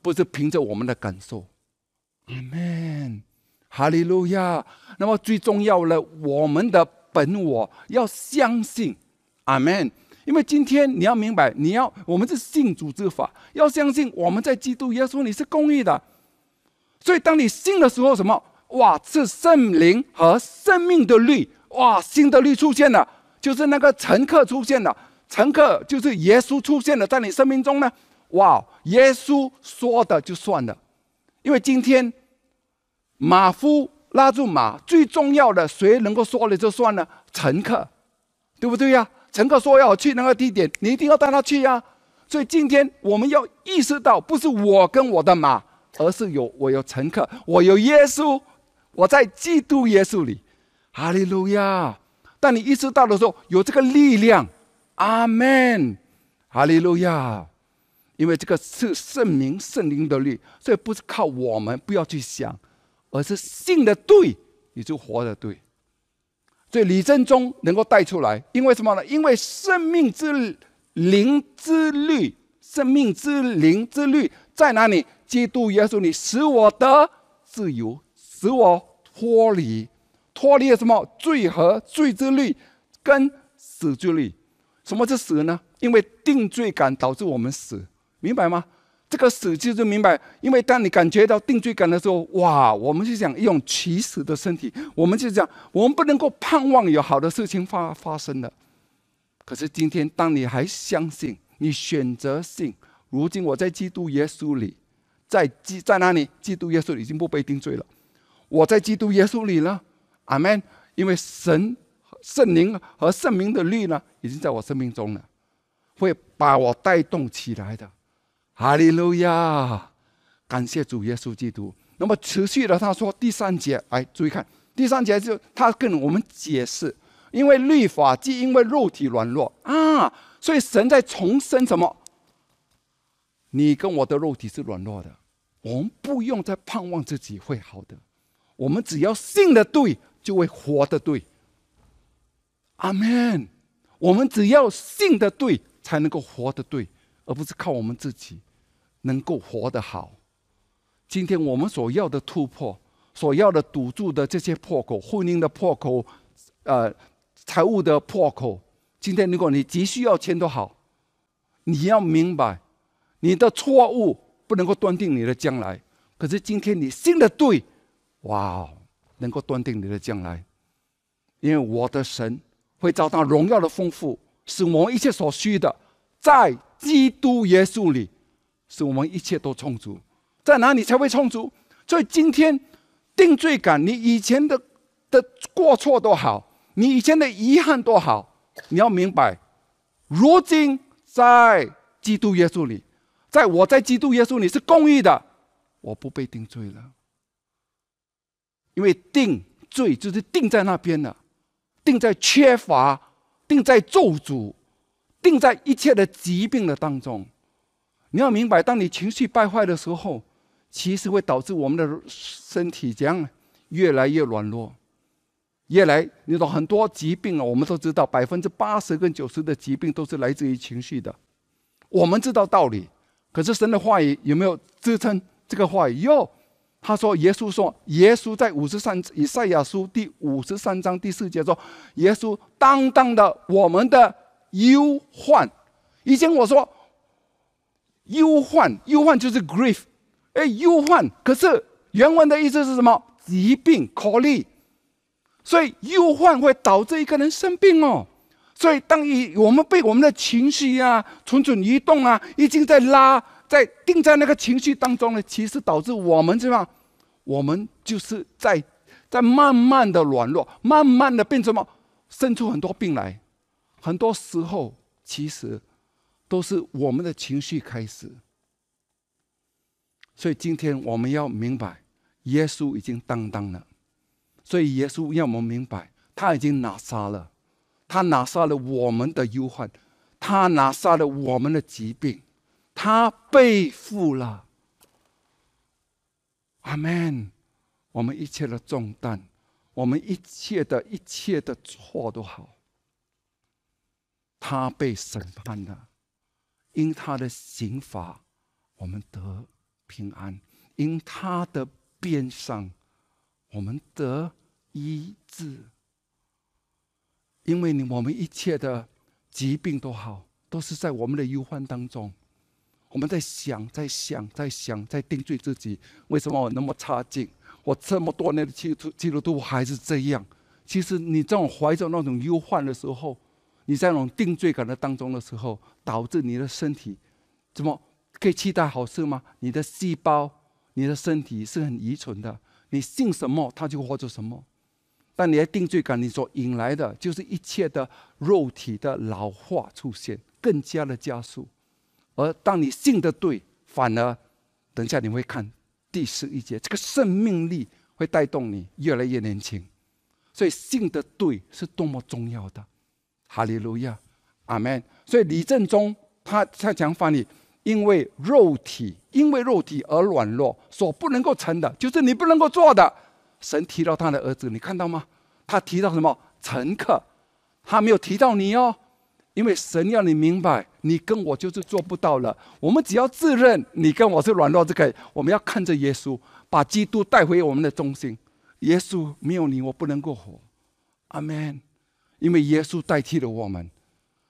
不是凭着我们的感受。阿门，哈利路亚。那么最重要的，我们的本我要相信。阿门。因为今天你要明白，你要我们是信主之法，要相信我们在基督耶稣你是公义的。所以当你信的时候，什么？哇，是圣灵和生命的律，哇，新的律出现了，就是那个乘客出现了，乘客就是耶稣出现了，在你生命中呢，哇，耶稣说的就算了，因为今天马夫拉住马，最重要的谁能够说了就算了？乘客，对不对呀？乘客说要去那个地点，你一定要带他去呀。所以今天我们要意识到，不是我跟我的马，而是有我有乘客，我有耶稣。我在基督耶稣里，哈利路亚！当你意识到的时候，有这个力量，阿门，哈利路亚！因为这个是圣明圣灵的律，所以不是靠我们，不要去想，而是信的对，你就活的对。所以李正中能够带出来，因为什么呢？因为生命之灵之律，生命之灵之律在哪里？基督耶稣你，使我得自由。使我脱离，脱离了什么罪和罪之律，跟死之律。什么是死呢？因为定罪感导致我们死，明白吗？这个死就是明白，因为当你感觉到定罪感的时候，哇，我们就想用起死的身体，我们就讲，我们不能够盼望有好的事情发发生的。可是今天，当你还相信，你选择信，如今我在基督耶稣里，在基在哪里？基督耶稣已经不被定罪了。我在基督耶稣里了，阿门。因为神、圣灵和圣明的律呢，已经在我生命中了，会把我带动起来的。哈利路亚！感谢主耶稣基督。那么持续的，他说第三节，来注意看，第三节就他跟我们解释，因为律法既因为肉体软弱啊，所以神在重生什么？你跟我的肉体是软弱的，我们不用再盼望自己会好的。我们只要信的对，就会活的对。阿门。我们只要信的对，才能够活的对，而不是靠我们自己能够活得好。今天我们所要的突破，所要的堵住的这些破口，婚姻的破口，呃，财务的破口。今天如果你急需要钱都好，你要明白，你的错误不能够断定你的将来。可是今天你信的对。哇，能够断定你的将来，因为我的神会找到荣耀的丰富，使我们一切所需的，在基督耶稣里，使我们一切都充足。在哪里才会充足？所以今天定罪感，你以前的的过错都好，你以前的遗憾都好，你要明白，如今在基督耶稣里，在我在基督耶稣里是公义的，我不被定罪了。因为定罪就是定在那边了，定在缺乏，定在咒诅，定在一切的疾病的当中。你要明白，当你情绪败坏的时候，其实会导致我们的身体这样越来越软弱，越来你懂很多疾病啊，我们都知道，百分之八十跟九十的疾病都是来自于情绪的。我们知道道理，可是神的话语有没有支撑这个话语？有。他说：“耶稣说，耶稣在五十三以赛亚书第五十三章第四节说，耶稣担当的我们的忧患。以前我说忧患，忧患就是 grief，哎，忧患。可是原文的意思是什么？疾病、考虑。所以忧患会导致一个人生病哦。所以当一我们被我们的情绪啊蠢蠢欲动啊，已经在拉。”在定在那个情绪当中呢，其实导致我们这样，我们就是在在慢慢的软弱，慢慢的变成什么，生出很多病来。很多时候，其实都是我们的情绪开始。所以今天我们要明白，耶稣已经担当了。所以耶稣要我们明白，他已经拿杀了，他拿下了我们的忧患，他拿下了我们的疾病，他背负了。阿门。我们一切的重担，我们一切的一切的错都好，他被审判了，因他的刑罚，我们得平安；因他的鞭伤，我们得医治。因为你我们一切的疾病都好，都是在我们的忧患当中。我们在想，在想，在想，在定罪自己。为什么我那么差劲？我这么多年的基督基督徒还是这样。其实你这种怀着那种忧患的时候，你在那种定罪感的当中的时候，导致你的身体怎么可以期待好事吗？你的细胞、你的身体是很愚蠢的。你信什么，它就活着什么。但你的定罪感，你所引来的就是一切的肉体的老化出现，更加的加速。而当你信的对，反而等一下你会看第十一节，这个生命力会带动你越来越年轻。所以信的对是多么重要的，哈利路亚，阿门。所以李正中他他讲翻译，因为肉体因为肉体而软弱，所不能够成的，就是你不能够做的。神提到他的儿子，你看到吗？他提到什么？乘客，他没有提到你哦，因为神要你明白，你跟我就是做不到了。我们只要自认你跟我是软弱，这个我们要看着耶稣，把基督带回我们的中心。耶稣没有你，我不能够活。阿门。因为耶稣代替了我们，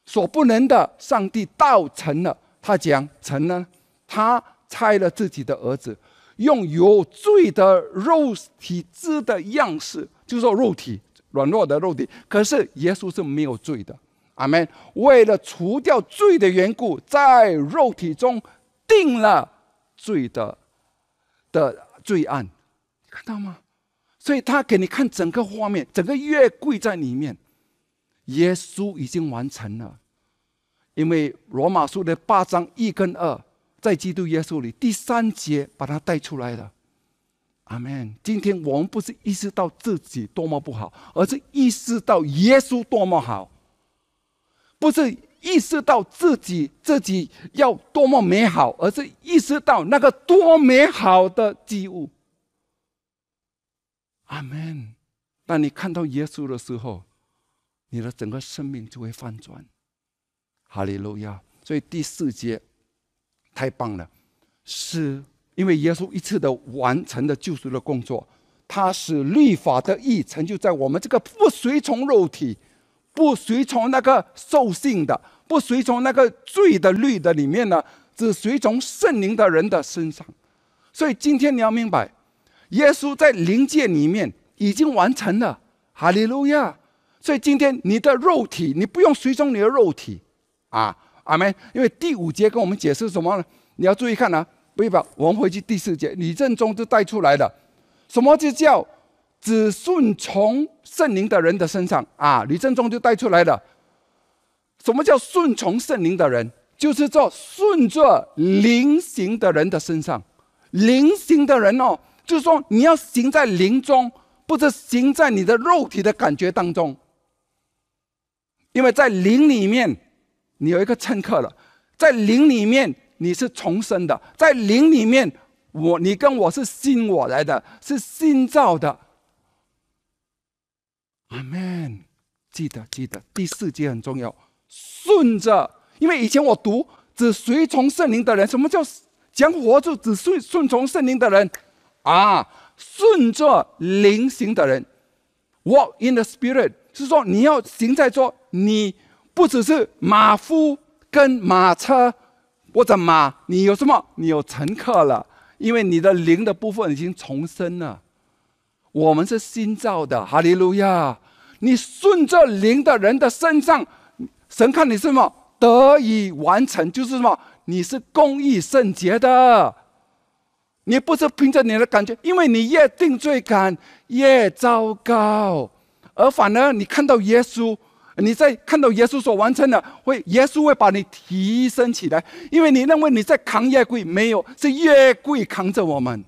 所不能的，上帝道成了。他讲成呢，他拆了自己的儿子。用有罪的肉体之的样式，就是说肉体软弱的肉体。可是耶稣是没有罪的，阿门。为了除掉罪的缘故，在肉体中定了罪的的罪案，看到吗？所以他给你看整个画面，整个月跪在里面，耶稣已经完成了。因为罗马书的八章一跟二。在基督耶稣里，第三节把它带出来了。阿门。今天我们不是意识到自己多么不好，而是意识到耶稣多么好。不是意识到自己自己要多么美好，而是意识到那个多美好的机物。阿门。当你看到耶稣的时候，你的整个生命就会翻转。哈利路亚。所以第四节。太棒了，是因为耶稣一次的完成的救赎的工作，他使律法的义成就在我们这个不随从肉体、不随从那个兽性的、不随从那个罪的律的里面呢，只随从圣灵的人的身上。所以今天你要明白，耶稣在灵界里面已经完成了，哈利路亚。所以今天你的肉体，你不用随从你的肉体啊。阿门。因为第五节跟我们解释什么呢？你要注意看啊，不要把，我们回去第四节，李正中就带出来了，什么就叫只顺从圣灵的人的身上啊？李正中就带出来了，什么叫顺从圣灵的人？就是做顺着灵行的人的身上，灵行的人哦，就是说你要行在灵中，不是行在你的肉体的感觉当中，因为在灵里面。你有一个乘客了，在灵里面你是重生的，在灵里面我你跟我是新我来的，是新造的。阿门。记得记得，第四节很重要，顺着，因为以前我读只随从圣灵的人，什么叫将活着只顺顺从圣灵的人啊？顺着灵行的人，walk in the spirit，是说你要行在说你。不只是马夫跟马车，或者马，你有什么？你有乘客了，因为你的灵的部分已经重生了。我们是新造的，哈利路亚！你顺着灵的人的身上，神看你是什么得以完成，就是什么？你是公义圣洁的。你不是凭着你的感觉，因为你越定罪感越糟糕，而反而你看到耶稣。你在看到耶稣所完成的，会耶稣会把你提升起来，因为你认为你在扛越贵，没有是越贵扛着我们。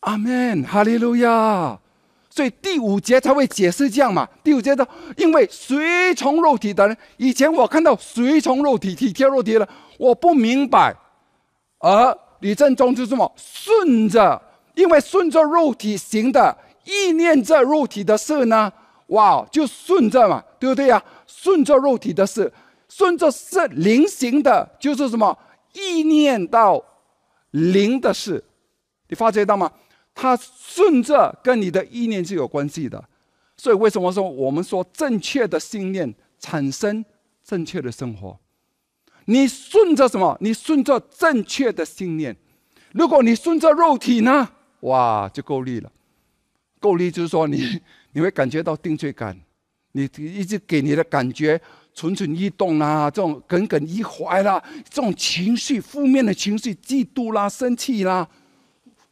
阿门，哈利路亚。所以第五节才会解释这样嘛。第五节的，因为随从肉体的人，以前我看到随从肉体、体贴肉体的，我不明白。而李正中是什么？顺着，因为顺着肉体行的，意念着肉体的事呢？哇，就顺着嘛，对不对呀？顺着肉体的事，顺着是灵行的，就是什么？意念到灵的事，你发觉到吗？它顺着跟你的意念是有关系的，所以为什么说我们说正确的信念产生正确的生活？你顺着什么？你顺着正确的信念。如果你顺着肉体呢？哇，就够力了。够力就是说你 (laughs) 你会感觉到定罪感，你一直给你的感觉蠢蠢欲动啦，这种耿耿于怀啦，这种情绪负面的情绪，嫉妒啦，生气啦。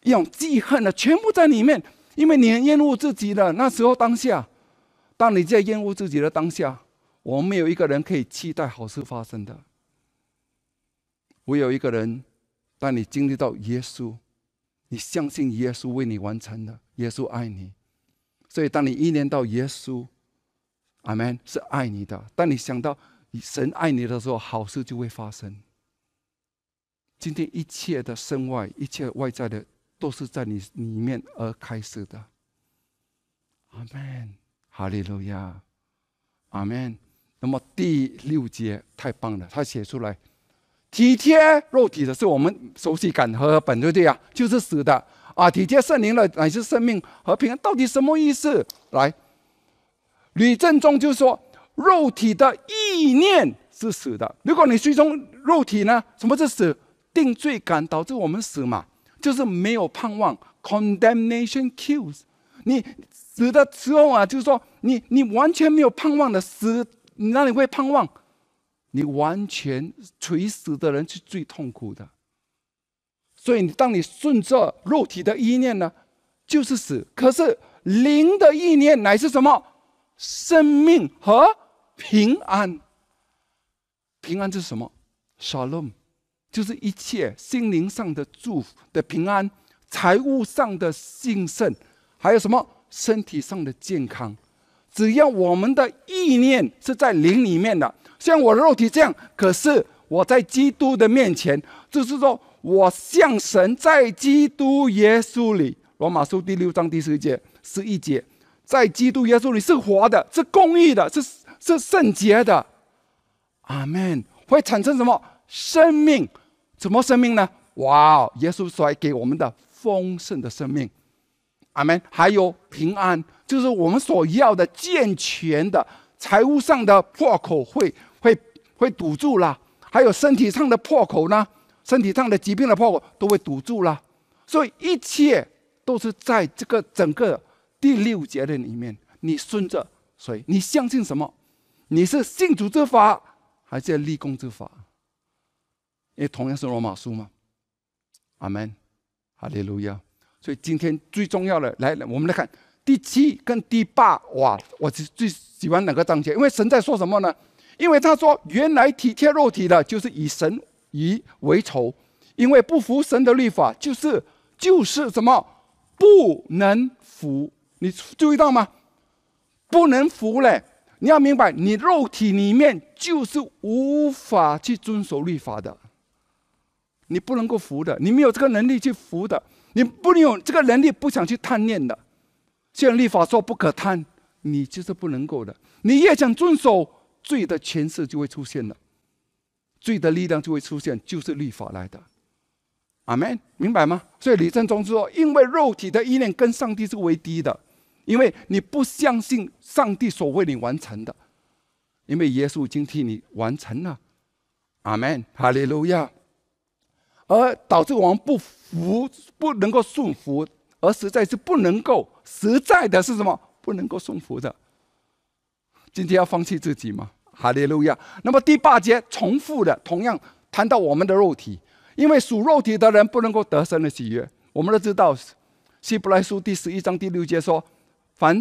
一种记恨的，全部在里面，因为你很厌恶自己的那时候当下，当你在厌恶自己的当下，我们没有一个人可以期待好事发生的。唯有一个人，当你经历到耶稣，你相信耶稣为你完成的，耶稣爱你，所以当你意念到耶稣，阿门，是爱你的。当你想到神爱你的时候，好事就会发生。今天一切的身外，一切外在的。都是在你里面而开始的，阿门，哈利路亚，阿门。那么第六节太棒了，他写出来，体贴肉体的是我们熟悉感和本对不对呀？就是死的啊，体贴圣灵的乃是生命和平安，到底什么意思？来，吕正中就说，肉体的意念是死的。如果你追踪肉体呢？什么是死？定罪感导致我们死嘛？就是没有盼望，condemnation kills。你死的时候啊，就是说你你完全没有盼望的死，你哪里会盼望？你完全垂死的人是最痛苦的。所以当你顺着肉体的意念呢，就是死。可是灵的意念乃是什么？生命和平安。平安是什么？Shalom。就是一切心灵上的祝福的平安，财务上的兴盛，还有什么身体上的健康。只要我们的意念是在灵里面的，像我肉体这样，可是我在基督的面前，就是说我向神在基督耶稣里。罗马书第六章第十节十一节，在基督耶稣里是活的，是公义的，是是圣洁的。阿门。会产生什么生命？什么生命呢？哇！耶稣所给我们的丰盛的生命，阿门。还有平安，就是我们所要的健全的财务上的破口会会会堵住了，还有身体上的破口呢，身体上的疾病的破口都会堵住了。所以一切都是在这个整个第六节的里面。你顺着谁？你相信什么？你是信主之法，还是立功之法？因为同样是罗马书嘛，阿门，哈利路亚。所以今天最重要的，来，我们来看第七跟第八。哇，我最最喜欢哪个章节？因为神在说什么呢？因为他说，原来体贴肉体的，就是以神以为仇，因为不服神的律法，就是就是什么不能服。你注意到吗？不能服嘞！你要明白，你肉体里面就是无法去遵守律法的。你不能够服的，你没有这个能力去服的，你不能有这个能力不想去贪念的。既然立法说不可贪，你就是不能够的。你越想遵守，罪的权势就会出现了，罪的力量就会出现，就是律法来的。阿门，明白吗？所以李正中说，因为肉体的意念跟上帝是为敌的，因为你不相信上帝所为你完成的，因为耶稣已经替你完成了。阿门，哈利路亚。而导致我们不服，不能够顺服，而实在是不能够实在的是什么？不能够顺服的。今天要放弃自己吗？哈利路亚。那么第八节重复的，同样谈到我们的肉体，因为属肉体的人不能够得神的喜悦。我们都知道，希伯来书第十一章第六节说：“凡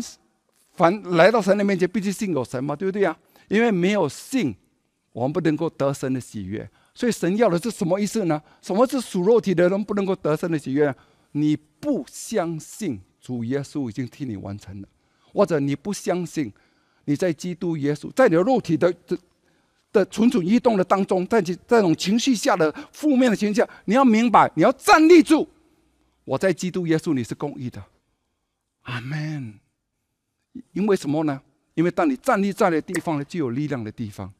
凡来到神的面前，必须信有神嘛，对不对呀？因为没有信，我们不能够得神的喜悦。”所以神要的是什么意思呢？什么是属肉体的人不能够得胜的喜悦？你不相信主耶稣已经替你完成了，或者你不相信，你在基督耶稣，在你的肉体的的的蠢蠢欲动的当中，在这这种情绪下的负面的情绪下，你要明白，你要站立住。我在基督耶稣，你是公义的，阿门。因为什么呢？因为当你站立在的地方呢，就有力量的地方。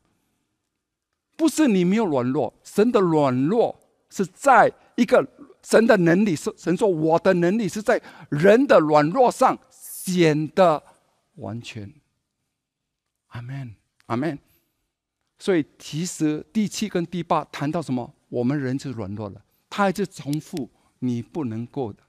不是你没有软弱，神的软弱是在一个神的能力是神说我的能力是在人的软弱上显得完全。阿门，阿门。所以其实第七跟第八谈到什么？我们人是软弱的，他还是重复。你不能够的，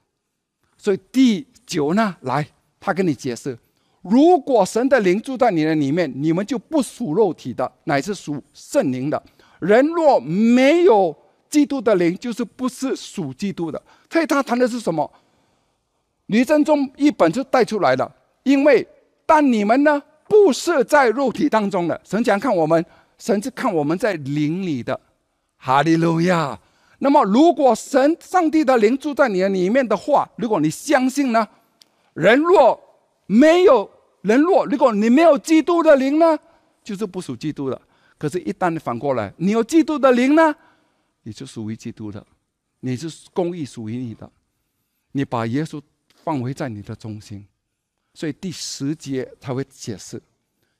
所以第九呢，来，他跟你解释：如果神的灵住在你的里面，你们就不属肉体的，乃是属圣灵的。人若没有基督的灵，就是不是属基督的。所以他谈的是什么？吕正中一本就带出来了。因为当你们呢，不是在肉体当中的，神讲看我们，神是看我们在灵里的。哈利路亚。那么，如果神、上帝的灵住在你的里面的话，如果你相信呢？人若没有人若，如果你没有基督的灵呢，就是不属基督的。可是，一旦你反过来，你有基督的灵呢，你就属于基督的，你是公义属于你的。你把耶稣放回在你的中心，所以第十节才会解释：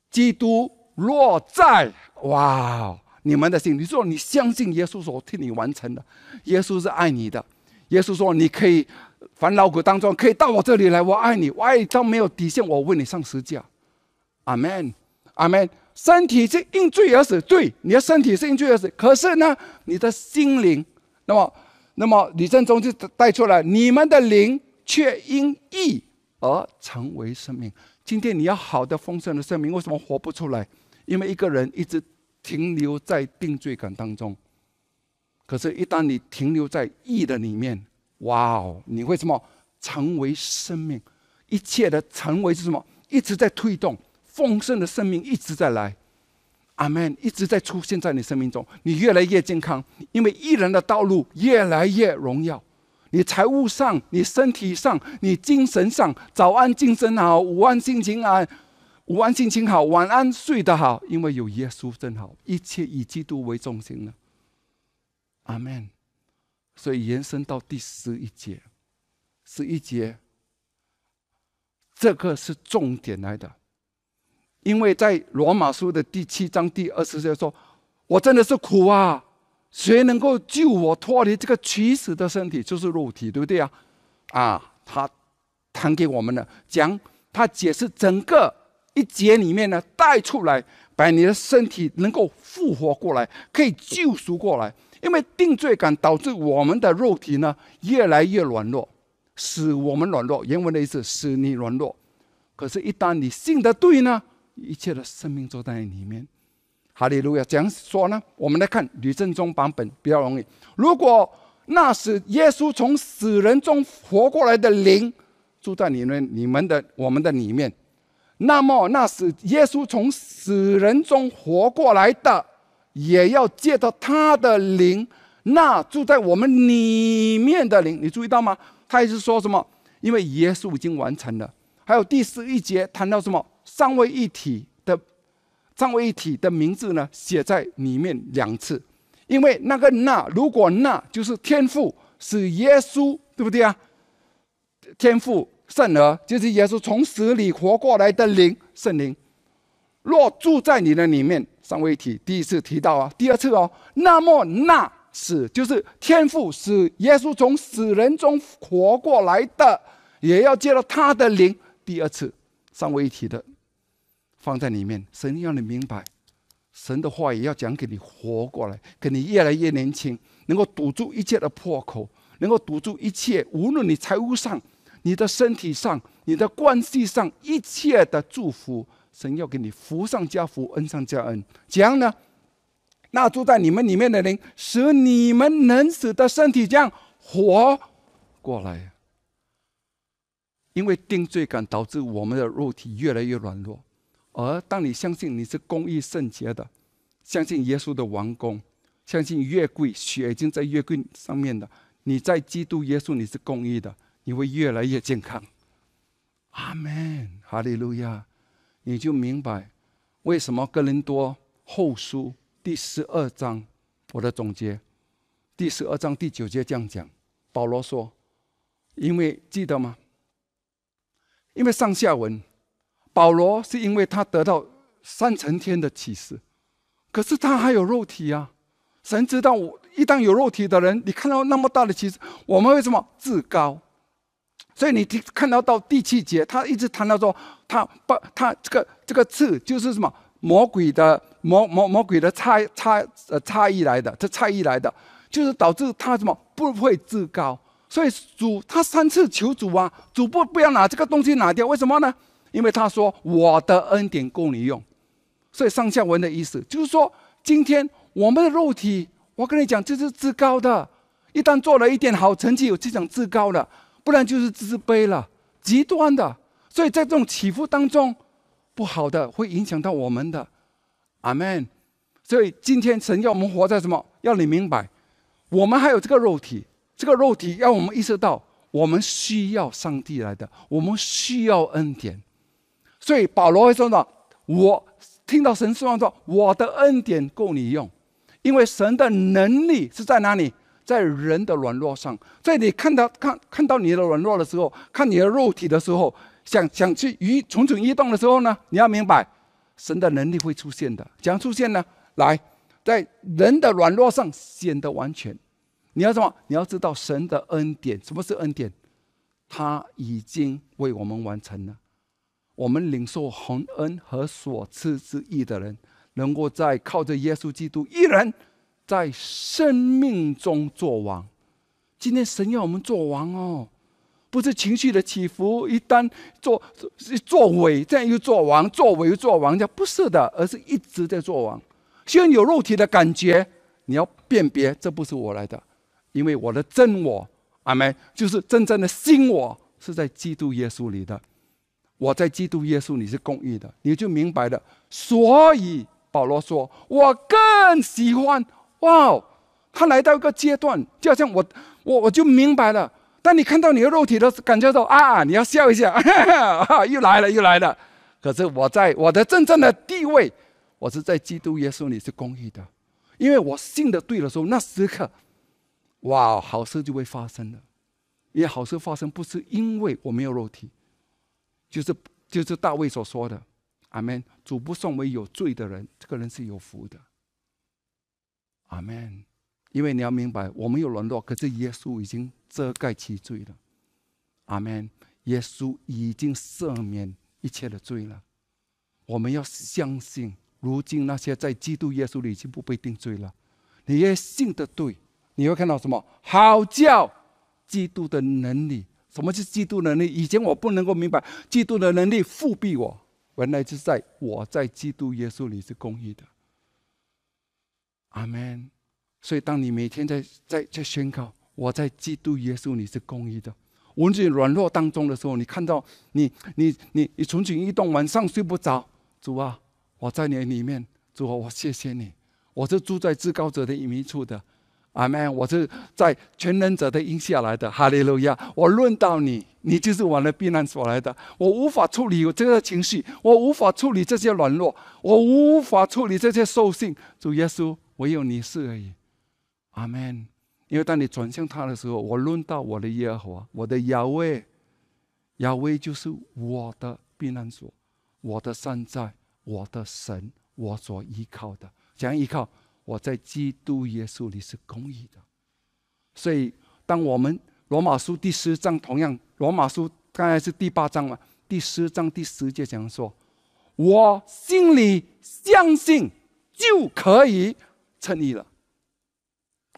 基督若在，哇！你们的心，你说你相信耶稣所替你完成的，耶稣是爱你的。耶稣说：“你可以烦恼苦当中，可以到我这里来，我爱你，我爱你到没有底线，我为你上十字架。”阿门，阿门。身体是因罪而死，对，你的身体是因罪而死。可是呢，你的心灵，那么，那么李正中就带出来，你们的灵却因义而成为生命。今天你要好的丰盛的生命，为什么活不出来？因为一个人一直。停留在定罪感当中，可是，一旦你停留在义的里面，哇哦，你会什么？成为生命，一切的成为是什么？一直在推动丰盛的生命，一直在来，阿门，一直在出现在你生命中，你越来越健康，因为艺人的道路越来越荣耀。你财务上，你身体上，你精神上，早安精神好，午安心情安。午安，心情好；晚安，睡得好。因为有耶稣真好，一切以基督为中心了。阿门。所以延伸到第十一节，十一节，这个是重点来的。因为在罗马书的第七章第二十节说：“我真的是苦啊！谁能够救我脱离这个取死的身体？就是肉体，对不对啊？”啊，他谈给我们的，讲他解释整个。一节里面呢，带出来，把你的身体能够复活过来，可以救赎过来。因为定罪感导致我们的肉体呢越来越软弱，使我们软弱。原文的意思，使你软弱。可是，一旦你信的对呢，一切的生命都在里面。哈利路亚！这样说呢，我们来看吕正中版本比较容易。如果那是耶稣从死人中活过来的灵住在你们、你们的、我们的里面。那么，那是耶稣从死人中活过来的，也要借着他的灵，那住在我们里面的灵，你注意到吗？他一直说什么？因为耶稣已经完成了。还有第十一节谈到什么？三位一体三位一体的名字呢？写在里面两次。因为那个那，如果那就是天父是耶稣，对不对啊？天父。圣儿就是耶稣从死里活过来的灵，圣灵，若住在你的里面，三位一体第一次提到啊，第二次哦，那么那是就是天父使耶稣从死人中活过来的，也要接到他的灵。第二次三位一体的放在里面，神让你明白，神的话也要讲给你活过来，给你越来越年轻，能够堵住一切的破口，能够堵住一切，无论你财务上。你的身体上、你的关系上一切的祝福，神要给你福上加福，恩上加恩。怎样呢？那住在你们里面的灵，使你们能使的身体这样活过来。因为定罪感导致我们的肉体越来越软弱，而当你相信你是公义圣洁的，相信耶稣的王宫，相信月桂血已经在月桂上面的，你在基督耶稣你是公义的。你会越来越健康，阿门，哈利路亚！你就明白为什么哥林多后书第十二章，我的总结，第十二章第九节这样讲。保罗说：“因为记得吗？因为上下文，保罗是因为他得到三层天的启示，可是他还有肉体啊。神知道，我一旦有肉体的人，你看到那么大的启示，我们为什么自高？所以你听看到到第七节，他一直谈到说，他不，他这个这个刺就是什么魔鬼的魔魔魔鬼的差差呃差异来的，这差异来的。”就是导致他什么不会自高，所以主他三次求主啊，主不不要拿这个东西拿掉，为什么呢？因为他说我的恩典够你用，所以上下文的意思就是说，今天我们的肉体，我跟你讲这是自高的，一旦做了一点好成绩，有这种自高的，不然就是自卑了，极端的。所以在这种起伏当中，不好的会影响到我们的，阿门。所以今天神要我们活在什么？要你明白。我们还有这个肉体，这个肉体让我们意识到，我们需要上帝来的，我们需要恩典。所以保罗会说呢：“我听到神说说，我的恩典够你用，因为神的能力是在哪里？在人的软弱上。所以你看到看看到你的软弱的时候，看你的肉体的时候，想想去移蠢蠢欲动的时候呢，你要明白，神的能力会出现的。怎样出现呢？来。”在人的软弱上显得完全。你要什么？你要知道神的恩典。什么是恩典？他已经为我们完成了。我们领受洪恩和所赐之意的人，能够在靠着耶稣基督一人，在生命中做王。今天神要我们做王哦，不是情绪的起伏，一旦做做伪，这样又做王，做伪又做王，这不是的，而是一直在做王。虽然有肉体的感觉，你要辨别，这不是我来的，因为我的真我，阿门，就是真正的心我是在基督耶稣里的。我在基督耶稣里是公义的，你就明白了。所以保罗说：“我更喜欢。”哇，他来到一个阶段，就好像我，我我就明白了。当你看到你的肉体的感觉到啊，你要笑一下，(laughs) 又来了，又来了。可是我在我的真正的地位。我是在基督耶稣里是公义的，因为我信的对的时候，那时刻，哇，好事就会发生了。因为好事发生不是因为我没有肉体，就是就是大卫所说的，阿门。主不送为有罪的人，这个人是有福的，阿门。因为你要明白，我们有软弱，可是耶稣已经遮盖其罪了，阿门。耶稣已经赦免一切的罪了，我们要相信。如今那些在基督耶稣里已经不被定罪了，你也信的对，你会看到什么？好叫基督的能力。什么是基督能力？以前我不能够明白，基督的能力复辟我，原来是在我在基督耶稣里是公义的。阿门。所以当你每天在在在宣告我在基督耶稣里是公义的，无论软弱当中的时候，你看到你你你你蠢蠢欲动，晚上睡不着，主啊。我在你里面，主啊，我谢谢你。我是住在至高者的隐秘处的，阿门。我是在全能者的荫下来的，哈利路亚。我论到你，你就是我的避难所来的。我无法处理我这个情绪，我无法处理这些软弱，我无法处理这些兽性。主耶稣，唯有你是而已，阿门。因为当你转向他的时候，我论到我的耶和华，我的亚威，亚威就是我的避难所，我的山寨。我的神，我所依靠的，怎样依靠？我在基督耶稣里是公义的。所以，当我们罗马书第十章同样，罗马书刚才是第八章嘛，第十章第十节讲说：“我心里相信就可以称义了。”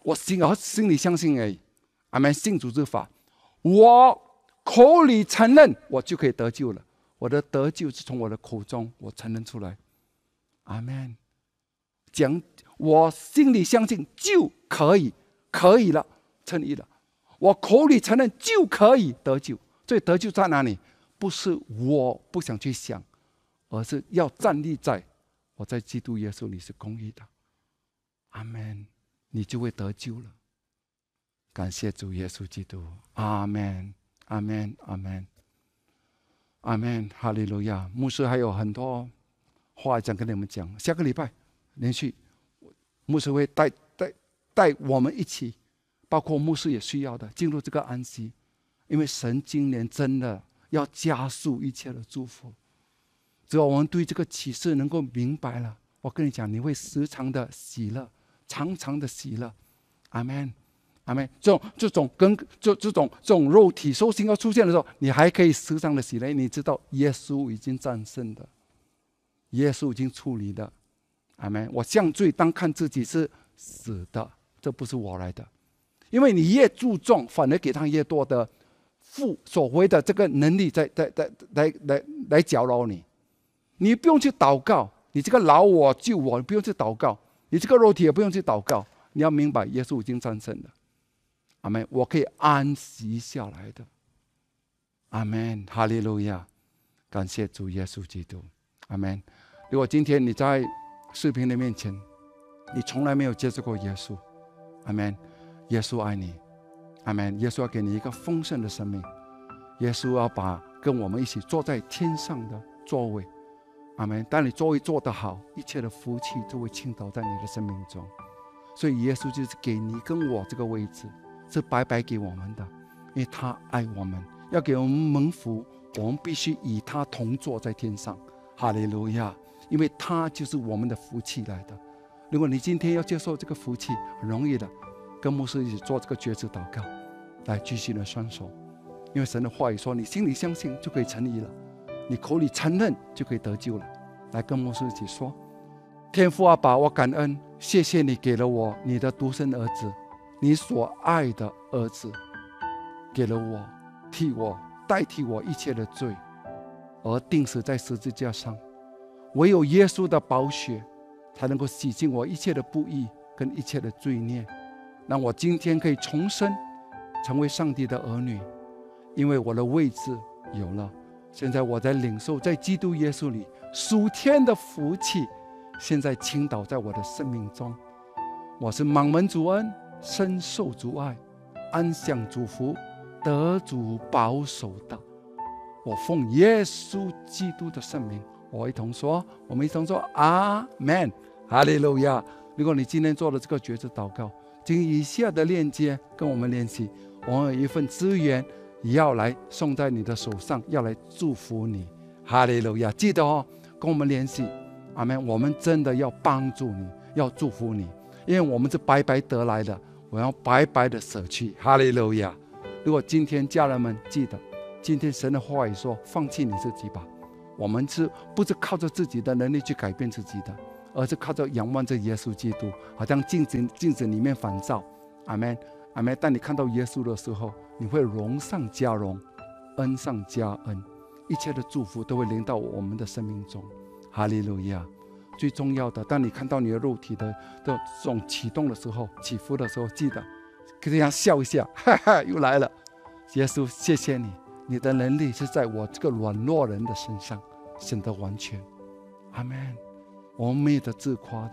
我心啊，心里相信而已，阿门信主之法，我口里承认，我就可以得救了。我的得救是从我的口中我承认出来，阿门。讲我心里相信就可以，可以了，称义了。我口里承认就可以得救。所以得救在哪里？不是我不想去想，而是要站立在我在基督耶稣里是公义的，阿门。你就会得救了。感谢主耶稣基督，阿门，阿门，阿门。阿门，哈利路亚。牧师还有很多话想跟你们讲。下个礼拜连续，牧师会带带带我们一起，包括牧师也需要的进入这个安息，因为神今年真的要加速一切的祝福。只要我们对这个启示能够明白了，我跟你讲，你会时常的喜乐，常常的喜乐。阿门。阿门，这种这种跟这这种这种肉体兽性要出现的时候，你还可以时常的喜乐。你知道耶稣已经战胜的，耶稣已经处理的。阿门，我降罪当看自己是死的，这不是我来的，因为你越注重，反而给他越多的负所谓的这个能力在在在来来来搅扰你。你不用去祷告，你这个老我救我，你不用去祷告，你这个肉体也不用去祷告。你要明白，耶稣已经战胜了。阿门！我可以安息下来的。阿门！哈利路亚！感谢主耶稣基督。阿门！如果今天你在视频的面前，你从来没有接触过耶稣，阿门！耶稣爱你，阿门！耶稣要给你一个丰盛的生命，耶稣要把跟我们一起坐在天上的座位，阿门！当你座位坐得好，一切的福气就会倾倒在你的生命中。所以耶稣就是给你跟我这个位置。是白白给我们的，因为他爱我们，要给我们蒙福，我们必须与他同坐在天上。哈利路亚！因为他就是我们的福气来的。如果你今天要接受这个福气，很容易的，跟牧师一起做这个决志祷告，来举起你的双手。因为神的话语说：“你心里相信就可以成义了，你口里承认就可以得救了。”来跟牧师一起说：“天父阿爸，我感恩，谢谢你给了我你的独生儿子。”你所爱的儿子，给了我，替我代替我一切的罪，而钉死在十字架上。唯有耶稣的宝血，才能够洗净我一切的不义跟一切的罪孽，让我今天可以重生，成为上帝的儿女。因为我的位置有了，现在我在领受在基督耶稣里属天的福气，现在倾倒在我的生命中。我是满门主恩。深受主爱，安享主福，得主保守的。我奉耶稣基督的圣名，我一同说，我们一同说阿门，哈利路亚。如果你今天做了这个抉择祷告，请以下的链接跟我们联系，我们有一份资源要来送在你的手上，要来祝福你，哈利路亚。记得哦，跟我们联系，阿门。我们真的要帮助你，要祝福你，因为我们是白白得来的。我要白白的舍弃，哈利路亚！如果今天家人们记得，今天神的话语说：“放弃你自己吧。”我们是不是靠着自己的能力去改变自己的，而是靠着仰望着耶稣基督，好像镜子镜子里面反照。阿门，阿门。当你看到耶稣的时候，你会荣上加荣，恩上加恩，一切的祝福都会临到我们的生命中。哈利路亚！最重要的，当你看到你的肉体的的这种启动的时候、起伏的时候，记得这样笑一下，哈哈，又来了。耶稣，谢谢你，你的能力是在我这个软弱人的身上显得完全。阿门。我们没有得自夸的，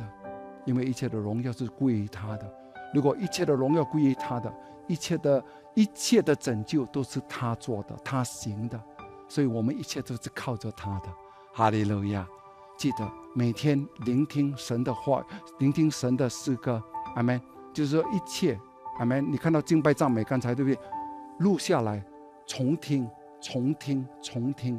因为一切的荣耀是归于他的。如果一切的荣耀归于他的，一切的一切的拯救都是他做的，他行的，所以我们一切都是靠着他的。哈利路亚。记得每天聆听神的话，聆听神的诗歌，阿门。就是说一切，阿门。你看到敬拜赞美，刚才对不对？录下来，重听，重听，重听，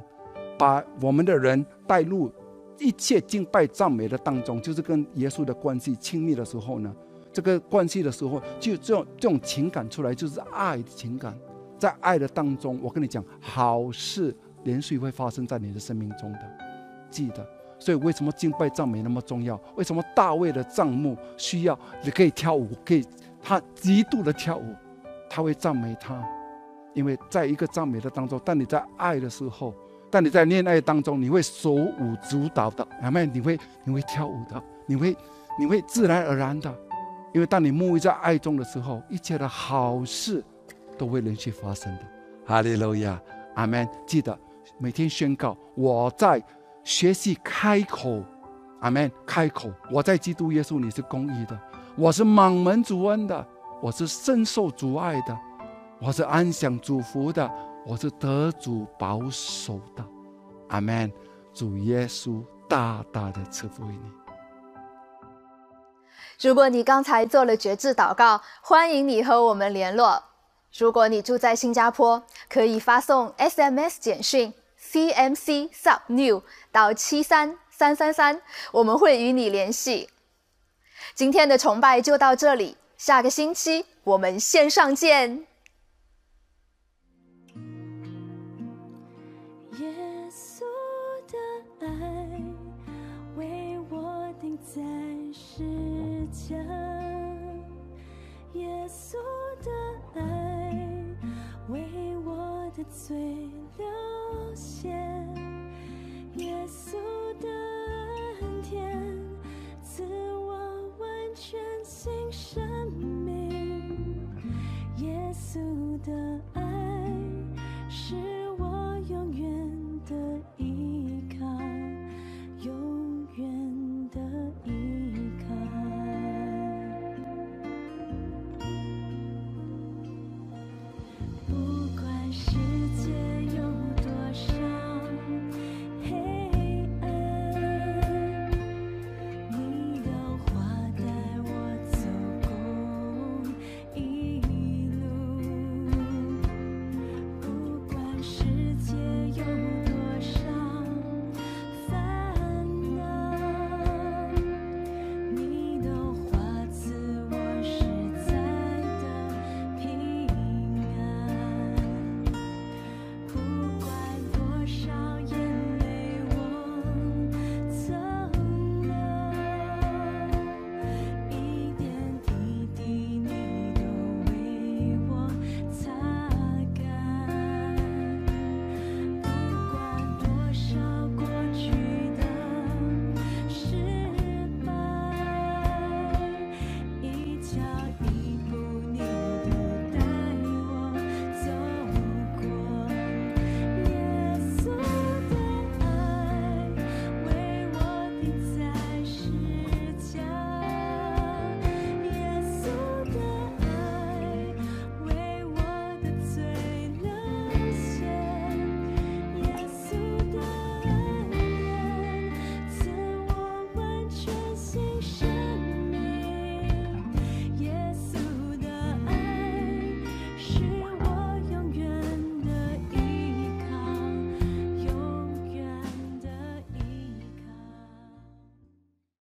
把我们的人带入一切敬拜赞美的当中，就是跟耶稣的关系亲密的时候呢。这个关系的时候，就这种这种情感出来，就是爱的情感。在爱的当中，我跟你讲，好事连续会发生在你的生命中的。记得。所以，为什么敬拜赞美那么重要？为什么大卫的帐幕需要你可以跳舞，可以他极度的跳舞，他会赞美他，因为在一个赞美的当中，当你在爱的时候，当你在恋爱当中，你会手舞足蹈的，明白？你会你会跳舞的，你会你会自然而然的，因为当你沐浴在爱中的时候，一切的好事都会连续发生的。哈利路亚，阿门。记得每天宣告我在。学习开口，阿门！开口，我在基督耶稣里是公义的，我是满门主恩的，我是深受主爱的，我是安享主福的，我是得主保守的。阿门。主耶稣大大的赐福于你。如果你刚才做了绝志祷告，欢迎你和我们联络。如果你住在新加坡，可以发送 SMS 简讯 CMC Sub New 到七三三三三，我们会与你联系。今天的崇拜就到这里，下个星期我们线上见。